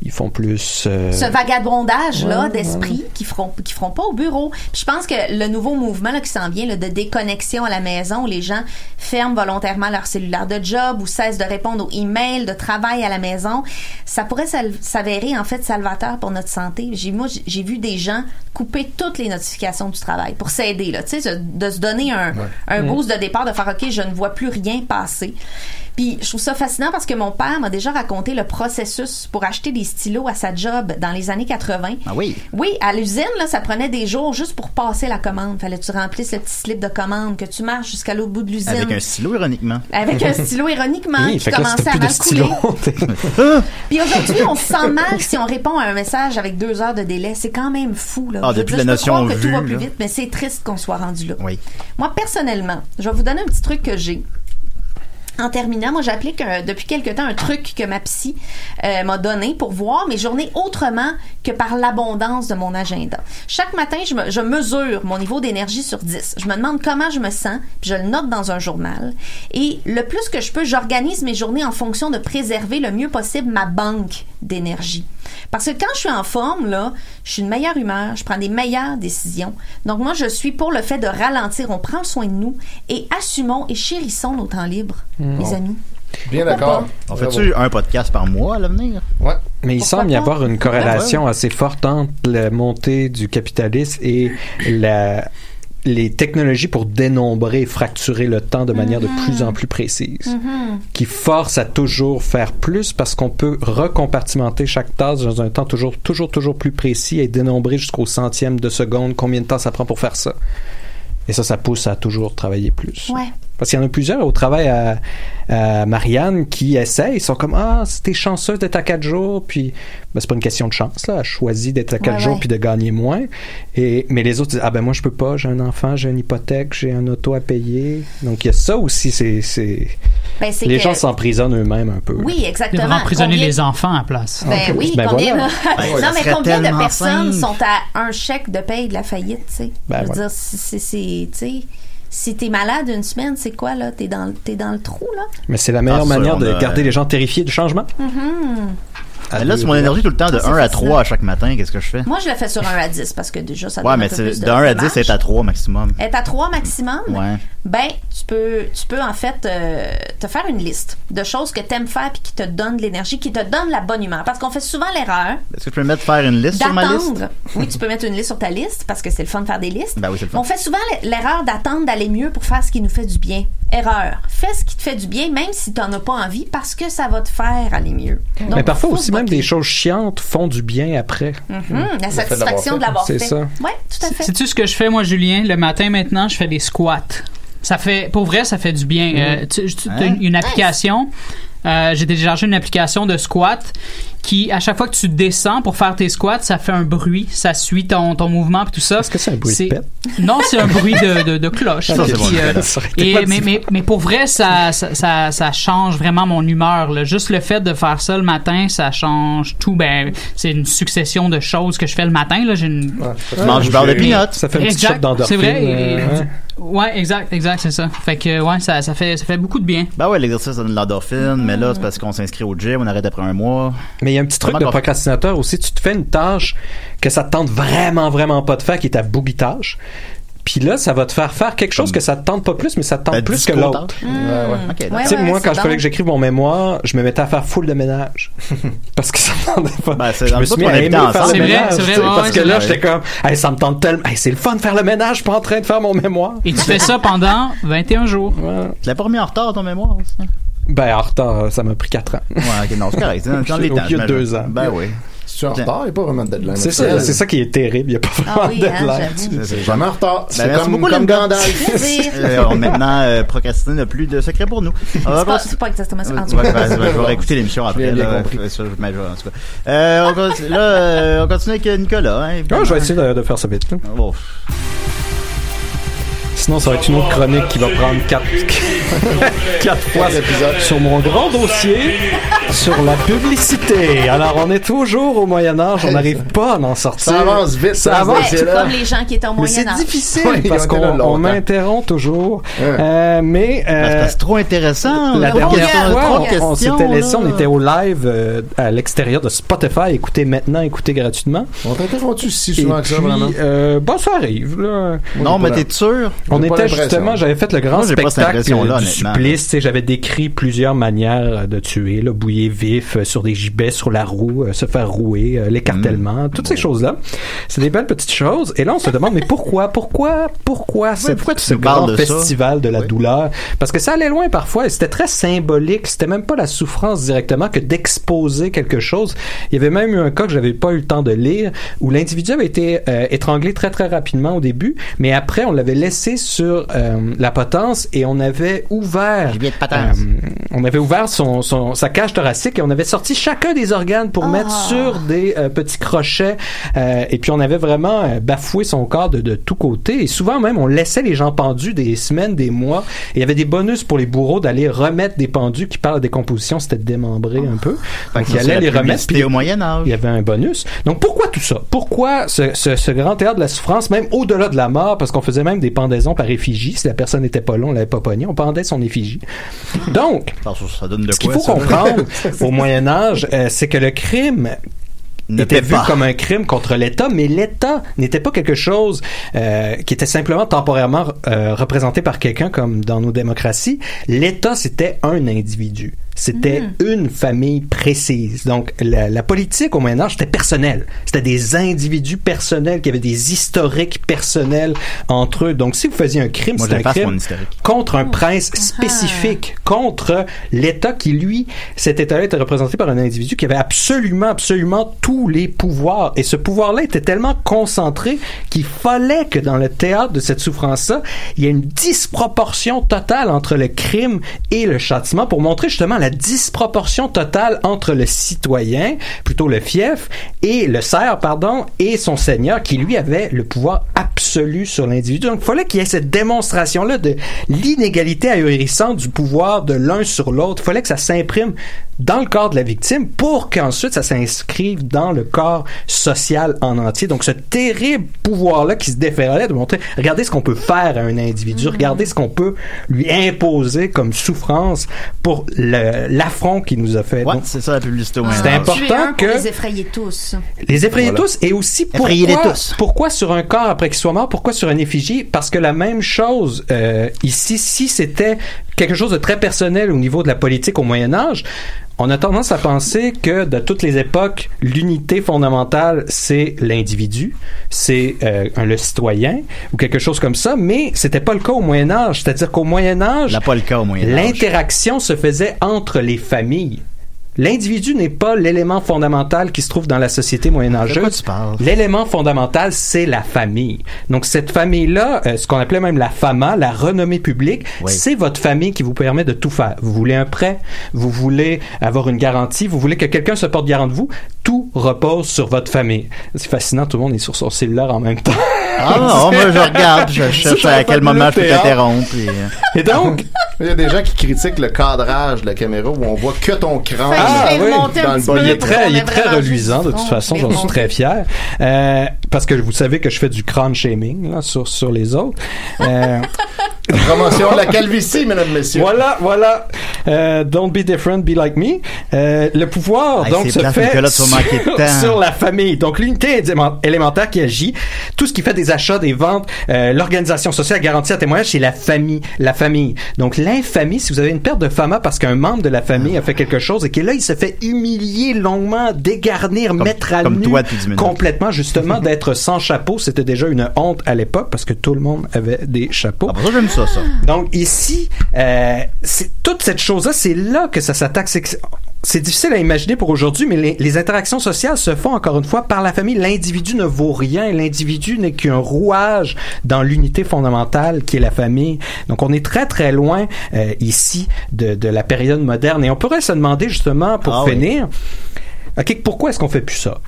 Ils font plus... euh, ce vagabondage là Ouais, d'esprit qui feront qui feront pas au bureau. Puis je pense que le nouveau mouvement là qui s'en vient là, de déconnexion à la maison où les gens ferment volontairement leur cellulaire de job ou cessent de répondre aux emails de travail à la maison, ça pourrait s'avérer en fait salvateur pour notre santé. J'ai moi j'ai- vu des gens couper toutes les notifications du travail pour s'aider là, tu sais de, de se donner un un boost de de faire OK, je ne vois plus rien passer. Puis je trouve ça fascinant parce que mon père m'a déjà raconté le processus pour acheter des stylos à sa job dans les années 80. Ah oui. Oui, à l'usine, là, ça prenait des jours juste pour passer la commande. Fallait que tu remplisses le petit slip de commande, que tu marches jusqu'à l'autre bout de l'usine. Avec un stylo, ironiquement. Avec un stylo, [laughs] ironiquement, oui, qui fait que là, commençait à plus de mal couler. stylo. [laughs] Puis aujourd'hui, on se sent mal si on répond à un message avec deux heures de délai. C'est quand même fou, là. Ah, depuis dire, la notion que tout va plus vite, mais c'est triste qu'on soit rendu là. Oui. Moi, personnellement, je vais vous donner un petit truc que j'ai. En terminant, moi j'applique depuis quelque temps un truc que ma psy euh, m'a donné pour voir mes journées autrement que par l'abondance de mon agenda. Chaque matin, je mesure mon niveau d'énergie sur 10. Je me demande comment je me sens, puis je le note dans un journal. Et le plus que je peux, j'organise mes journées en fonction de préserver le mieux possible ma banque d'énergie. Parce que quand je suis en forme, là, je suis de meilleure humeur, je prends des meilleures décisions. Donc moi, je suis pour le fait de ralentir. On prend soin de nous et assumons et chérissons nos temps libres, les amis. Bien d'accord. On fait-tu un podcast par mois à l'avenir? Ouais. Mais il Pourquoi semble y pas? avoir une corrélation assez forte entre la montée du capitalisme et la, les technologies pour dénombrer et fracturer le temps de manière de plus en plus précise, qui force à toujours faire plus parce qu'on peut recompartimenter chaque tâche dans un temps toujours, toujours, toujours plus précis et dénombrer jusqu'au centième de seconde combien de temps ça prend pour faire ça. Et ça, ça pousse à toujours travailler plus. Ouais. Parce qu'il y en a plusieurs au travail à, à Marianne qui essayent, ils sont comme ah c'était chanceux d'être à quatre jours, puis ben, c'est pas une question de chance là, elle choisit d'être à quatre Ouais, jours ouais. puis de gagner moins. Et mais les autres disent ah ben moi je peux pas, j'ai un enfant, j'ai une hypothèque, j'ai un auto à payer. Donc il y a ça aussi, c'est c'est Ben, c'est les que- gens s'emprisonnent eux-mêmes un peu. Oui, Ils exactement. devraient emprisonner Combien- les enfants à place. Ben Ok. oui, Ben combien voilà. [laughs] non mais combien de personnes simple. sont à un chèque de paye de la faillite, tu sais? Ben Je veux voilà. dire, c'est c'est tu sais si t'es malade une semaine, c'est quoi là? T'es dans t'es dans le trou là? Mais c'est la meilleure Ah, ça, manière de a- garder les gens terrifiés du changement. Mais là, c'est mon énergie tout le temps de Ah, c'est 1 à fascinant. 3 à chaque matin. Qu'est-ce que je fais? Moi, je le fais sur 1 à 10 parce que déjà ça Ouais, donne mais un peu plus de de 1 à 10, marge. c'est à 3 maximum. Être à 3 maximum, Ouais. ben tu peux tu peux en fait euh, te faire une liste de choses que t'aimes faire puis qui te donnent de l'énergie, qui te donnent la bonne humeur parce qu'on fait souvent l'erreur Est-ce que je peux mettre faire une liste sur ma liste? Oui, tu peux mettre une liste sur ta liste parce que c'est le fun de faire des listes. Ben oui, c'est le fun. On fait souvent l'erreur d'attendre d'aller mieux pour faire ce qui nous fait du bien. Erreur. Fais ce qui te fait du bien, même si t'en as pas envie, parce que ça va te faire aller mieux. Donc, Mais parfois aussi même des choses chiantes font du bien après. Mhm, la satisfaction de l'avoir C'est fait. ça. Ouais, tout à fait. Sais-tu ce que je fais, moi, Julien? Le matin, maintenant, je fais des squats. Ça fait, pour vrai, ça fait du bien. Euh, tu, tu- t'as une, une application. Euh, j'ai téléchargé une application de squat qui, à chaque fois que tu descends pour faire tes squats, ça fait un bruit, ça suit ton, ton mouvement et tout ça. Est-ce que c'est un bruit de pète? [laughs] Non, c'est un bruit de, de, de cloche. Ça, c'est bon, Puis, euh, et, mais, mais, mais pour vrai, ça, ça, ça, ça change vraiment mon humeur. Là. Juste le fait de faire ça le matin, ça change tout. Ben, c'est une succession de choses que je fais le matin. Là. J'ai une, manges du beurre de Mais- peanut. Ça fait un petit Exact, shot d'endorphine. C'est vrai. et- euh, ouais. Ouais, exact, exact, c'est ça. Fait que ouais, ça, ça fait ça fait beaucoup de bien. Ben ouais, l'exercice ça donne de l'endorphine, mais là, c'est parce qu'on s'inscrit au gym, on arrête après un mois. Mais il y a un petit truc de procrastinateur aussi. Tu te fais une tâche que ça te tente vraiment, vraiment pas de faire, qui est ta booby tâche. Puis là, ça va te faire faire quelque chose que ça te tente pas plus, mais ça te tente plus que l'autre. Ouais, ouais. Ouais, Tu sais, ouais, moi, quand je fallait que j'écrive mon mémoire, je me mettais à faire full de ménage. [laughs] parce que ça me tentait pas. Ben, je me suis mis à aimer faire le C'est vrai, ménage. c'est vrai, parce que là, j'étais comme, hey, ça me tente tellement. Hey, c'est le fun de faire le ménage, je suis pas en train de faire mon mémoire. Et tu fais ça pendant 21 jours. Ouais. Tu l'as pas remis en retard, ton mémoire? ça? Ben, en retard, ça m'a pris 4 ans. Ouais, ok, non, c'est correct. Dans, les [laughs] Au temps. lieu de j'imagine. deux ans. Ben oui. Es en retard, il n'y a pas vraiment de deadline. C'est ça, c'est ça qui est terrible. Il n'y a pas Ah vraiment oui, de hein, deadline. C'est jamais en retard. C'est merci comme, beaucoup, comme. Gandalf. [laughs] Euh, on maintenant euh, procrastiner n'a plus de secret pour nous. [laughs] On va C'est pas, continuer. c'est pas exactement ça. En tout Ouais, cas. ben, je vais réécouter l'émission après. Là, on continue, là, euh, on continue avec Nicolas. Hein, Ah, je vais essayer de, de faire ça vite. Bon. Sinon, ça va être une autre chronique qui va prendre 4 [laughs] quatre fois sur mon grand dossier sur la publicité. Alors, on est toujours au Moyen-Âge, on n'arrive pas à en sortir. Ça avance vite. Ça ça, ce avance. Ouais, comme les gens qui étaient au Mais c'est Moyen Âge. difficile parce qu'on m'interrompt toujours. Ouais. Euh, mais c'est euh, parce que c'est trop intéressant. la dernière fois, on, on s'était laissé, on était au live euh, à l'extérieur de Spotify. Écoutez maintenant, écoutez gratuitement. On t'interrompt-tu si Et souvent que ça, puis, vraiment? euh, bon, ça arrive. Là. Non, mais t'es sûr? On était justement, j'avais fait le grand spectacle du supplice. J'avais décrit plusieurs manières de tuer, là, bouiller vif, euh, sur des gibets, sur la roue, euh, se faire rouer, euh, l'écartèlement, toutes ces choses-là. C'est des belles petites choses. Et là, on se demande, mais pourquoi, pourquoi, pourquoi, cette- pourquoi tu ce grand de ça? festival de la Oui. douleur? Parce que ça allait loin parfois et c'était très symbolique. C'était même pas la souffrance directement que d'exposer quelque chose. Il y avait même eu un cas que j'avais pas eu le temps de lire où l'individu avait été euh, étranglé très très rapidement au début, mais après on l'avait laissé sur euh, la potence et on avait ouvert ouvert, Gibier de patence. euh, on avait ouvert son, son- sa cage thoracique et on avait sorti chacun des organes pour mettre sur des euh, petits crochets. euh, et puis on avait vraiment euh, bafoué son corps de, de tous côtés. Et souvent même, on laissait les gens pendus des semaines, des mois. Et il y avait des bonus pour les bourreaux d'aller remettre des pendus qui par la décomposition c'était démembré un peu. Donc ils allaient la les remettre. puis au Moyen Âge. Il y avait un bonus. Donc pourquoi tout ça? Pourquoi ce, ce, ce grand théâtre de la souffrance, même au-delà de la mort, parce qu'on faisait même des pendaisons par effigie. Si la personne n'était pas là, on l'avait pas pogné, on pendait son effigie. Donc, Ça, ça donne de ce qu'il faut ça? comprendre [laughs] au Moyen Âge, euh, c'est que le crime Ne était paie vu pas. comme un crime contre l'État, mais l'État n'était pas quelque chose euh, qui était simplement temporairement euh, représenté par quelqu'un comme dans nos démocraties. L'État, c'était un individu. C'était une famille précise. Donc, la, la politique au Moyen Âge, c'était personnel. C'était des individus personnels qui avaient des historiques personnels entre eux. Donc, si vous faisiez un crime, c'était un crime contre un prince spécifique, contre l'État qui, lui, cet État-là était représenté par un individu qui avait absolument, absolument tous les pouvoirs. Et ce pouvoir-là était tellement concentré qu'il fallait que dans le théâtre de cette souffrance-là, il y ait une disproportion totale entre le crime et le châtiment pour montrer justement la disproportion totale entre le citoyen, plutôt le fief, et le serf, pardon, et son seigneur qui lui avait le pouvoir absolu sur l'individu. Donc il fallait qu'il y ait cette démonstration-là de l'inégalité ahurissante du pouvoir de l'un sur l'autre. Il fallait que ça s'imprime dans le corps de la victime pour qu'ensuite ça s'inscrive dans le corps social en entier. Donc ce terrible pouvoir-là qui se déférait de montrer, regardez ce qu'on peut faire à un individu, regardez ce qu'on peut lui imposer comme souffrance pour l'affront qu'il nous a fait. Ouais, c'est ça la publicité au Moyen C'est important que- les effrayer tous. les effrayer Voilà. tous et aussi pourquoi, tous. pourquoi sur un corps après qu'il soit mort, pourquoi sur un effigie? Parce que la même chose euh, ici, si c'était quelque chose de très personnel au niveau de la politique au Moyen Âge, on a tendance à penser que de toutes les époques, l'unité fondamentale c'est l'individu, c'est euh, le citoyen ou quelque chose comme ça, mais c'était pas le cas au Moyen Âge. C'est-à-dire qu'au Moyen Âge. L'interaction se faisait entre les familles. L'individu n'est pas l'élément fondamental qui se trouve dans la société moyenâgeuse. L'élément fondamental, c'est la famille. Donc cette famille-là, euh, ce qu'on appelait même la fama, la renommée publique, Oui. c'est votre famille qui vous permet de tout faire. Vous voulez un prêt, vous voulez avoir une garantie, vous voulez que quelqu'un se porte garant de vous, tout repose sur votre famille. C'est fascinant, tout le monde est sur son cellulaire en même temps. Ah non, moi je regarde, je [laughs] cherche à quel moment je peux t'interrompre. Et donc, [laughs] Il y a des gens qui critiquent le cadrage de la caméra où on voit que ton crâne. Ah, oui, dans le bol, il est très, il est très reluisant de toute façon, j'en Je suis très fier. Euh, parce que vous savez que je fais du crâne shaming là, sur, sur les autres. Euh, [laughs] Promotion de la calvitie, mesdames, messieurs. voilà, voilà. Euh, don't be different, be like me. Euh, le pouvoir, Hey, donc, se fait Nicolas, sur, la famille. Donc, l'unité élément- élémentaire qui agit, tout ce qui fait des achats, des ventes, euh, l'organisation sociale garantie à témoignage, c'est la famille. La famille. Donc, l'infamie, si vous avez une perte de fama parce qu'un membre de la famille a fait quelque chose et que là, il se fait humilier longuement, dégarnir, mettre à comme nu toi complètement, justement, [laughs] d'être sans chapeau, c'était déjà une honte à l'époque parce que tout le monde avait des chapeaux. Ah, pour ça, j'aime ça, ça. Donc ici, euh, toute cette chose-là, c'est là que ça s'attaque. C'est difficile à imaginer pour aujourd'hui, mais les, les interactions sociales se font encore une fois par la famille. L'individu ne vaut rien. L'individu n'est qu'un rouage dans l'unité fondamentale qui est la famille. Donc on est très très loin euh, ici de, de la période moderne. Et on pourrait se demander justement pour Ah oui. finir, ok, pourquoi est-ce qu'on fait plus ça?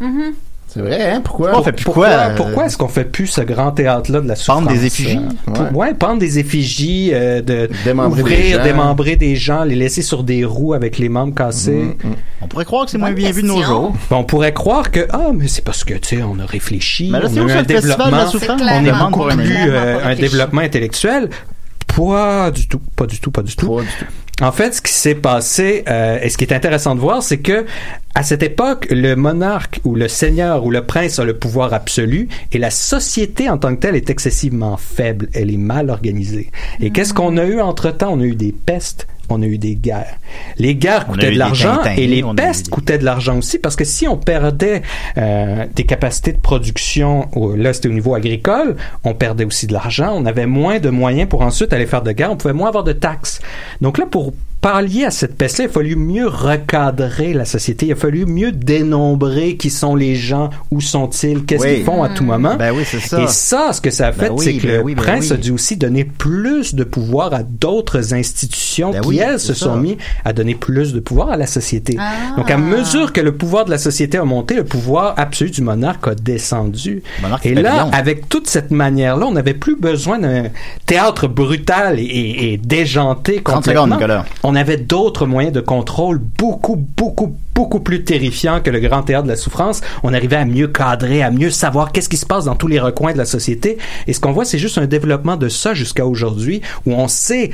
C'est vrai, hein? Pourquoi? On fait plus pourquoi, quoi? euh, pourquoi est-ce qu'on fait plus ce grand théâtre-là de la souffrance? Pendre des effigies? euh, ouais. pendre des effigies, euh, de Démembrer des ouvrir, démembrer des gens, les laisser sur des roues avec les membres cassés. On pourrait croire que c'est moins bien vu de nos jours. Ben, on pourrait croire que ah mais c'est parce que tu sais on a réfléchi, Mais là, on c'est a eu un de la développement, souffrance? On beaucoup plus euh, pas un réfléchi. développement intellectuel. Pas du tout, pas du tout, pas du tout. Pas du tout. En fait, ce qui s'est passé euh, et ce qui est intéressant de voir, c'est que à cette époque, le monarque ou le seigneur ou le prince a le pouvoir absolu et la société en tant que telle est excessivement faible. Elle est mal organisée. Et qu'est-ce qu'on a eu entre temps On a eu des pestes. On a eu des guerres. Les guerres coûtaient de l'argent et les pestes des- coûtaient de l'argent aussi parce que si on perdait euh, des capacités de production, au- là c'était au niveau agricole, on perdait aussi de l'argent, on avait moins de moyens pour ensuite aller faire de guerre, on pouvait moins avoir de taxes. Donc là, pour pallier à cette peste-là, il a fallu mieux recadrer la société. Il a fallu mieux dénombrer qui sont les gens, où sont-ils, qu'est-ce Oui. qu'ils font à tout moment. Ben oui, c'est ça. Et ça, ce que ça a fait, Ben oui, c'est que ben le oui, ben prince oui. a dû aussi donner plus de pouvoir à d'autres institutions Ben qui, oui, elles, se sont mis à donner plus de pouvoir à la société. Ah. Donc, à mesure que le pouvoir de la société a monté, le pouvoir absolu du monarque a descendu. Monarque Et là, avec toute cette manière-là, on n'avait plus besoin d'un théâtre brutal et, déjanté 30 complètement. secondes, Nicolas. On avait d'autres moyens de contrôle beaucoup, beaucoup, beaucoup plus terrifiants que le grand théâtre de la souffrance. On arrivait à mieux cadrer, à mieux savoir qu'est-ce qui se passe dans tous les recoins de la société. Et ce qu'on voit, c'est juste un développement de ça jusqu'à aujourd'hui, où on sait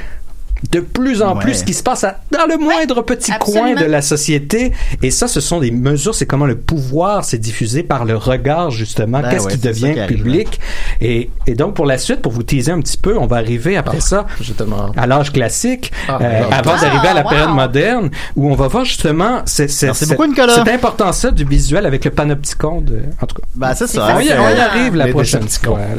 de plus en Ouais. plus ce qui se passe à- dans le moindre petit absolument. coin de la société. Et ça, ce sont des mesures, c'est comment le pouvoir s'est diffusé par le regard, justement, Ben qu'est-ce ouais, qui ça devient qui public. Et, et donc, pour la suite, pour vous teaser un petit peu, on va arriver après ça tellement hâte. à l'âge classique, Ah, euh, avant ah, d'arriver à la wow. période moderne, où on va voir justement c'est, c'est, c'est- cette importance-là du visuel avec le panopticon. De, en tout cas, Ben, c'est ça. on y, on y arrive la les prochaine.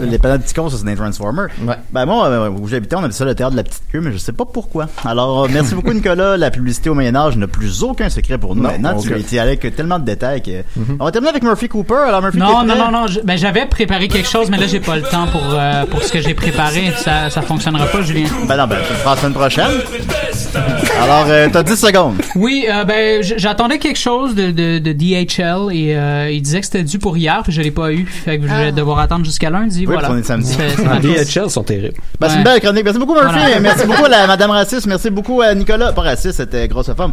Les panopticons, ça c'est des Transformers. Ouais. Ben moi, euh, où j'habitais, on avait ça le théâtre de la petite queue, mais je sais pas pourquoi. Alors, euh, merci beaucoup Nicolas. La publicité au Moyen Âge n'a plus aucun secret pour nous Non, maintenant. Tu as été allé avec tellement de détails que... On va terminer avec Murphy Cooper. Alors Murphy, Non, non, non, non. je- ben, j'avais préparé quelque chose, mais là, j'ai pas le temps pour, euh, pour ce que j'ai préparé. Ça, ça fonctionnera pas, Julien. Ben non, ben tu le feras la semaine prochaine. Alors, euh, t'as 10 secondes. Oui, euh, ben, j'attendais quelque chose de, de, de DHL et euh, il disait que c'était dû pour hier, puis je l'ai pas eu. Fait que je vais devoir attendre jusqu'à lundi. Oui, voilà. parce qu'on est samedi. C'est- c'est Les ma chose. DHL sont terribles. Ben, c'est une belle chronique. Merci beaucoup Murphy. Voilà. Merci beaucoup à la [laughs] Madame Raciste. Merci beaucoup à Nicolas. Pas raciste, c'était grosse femme.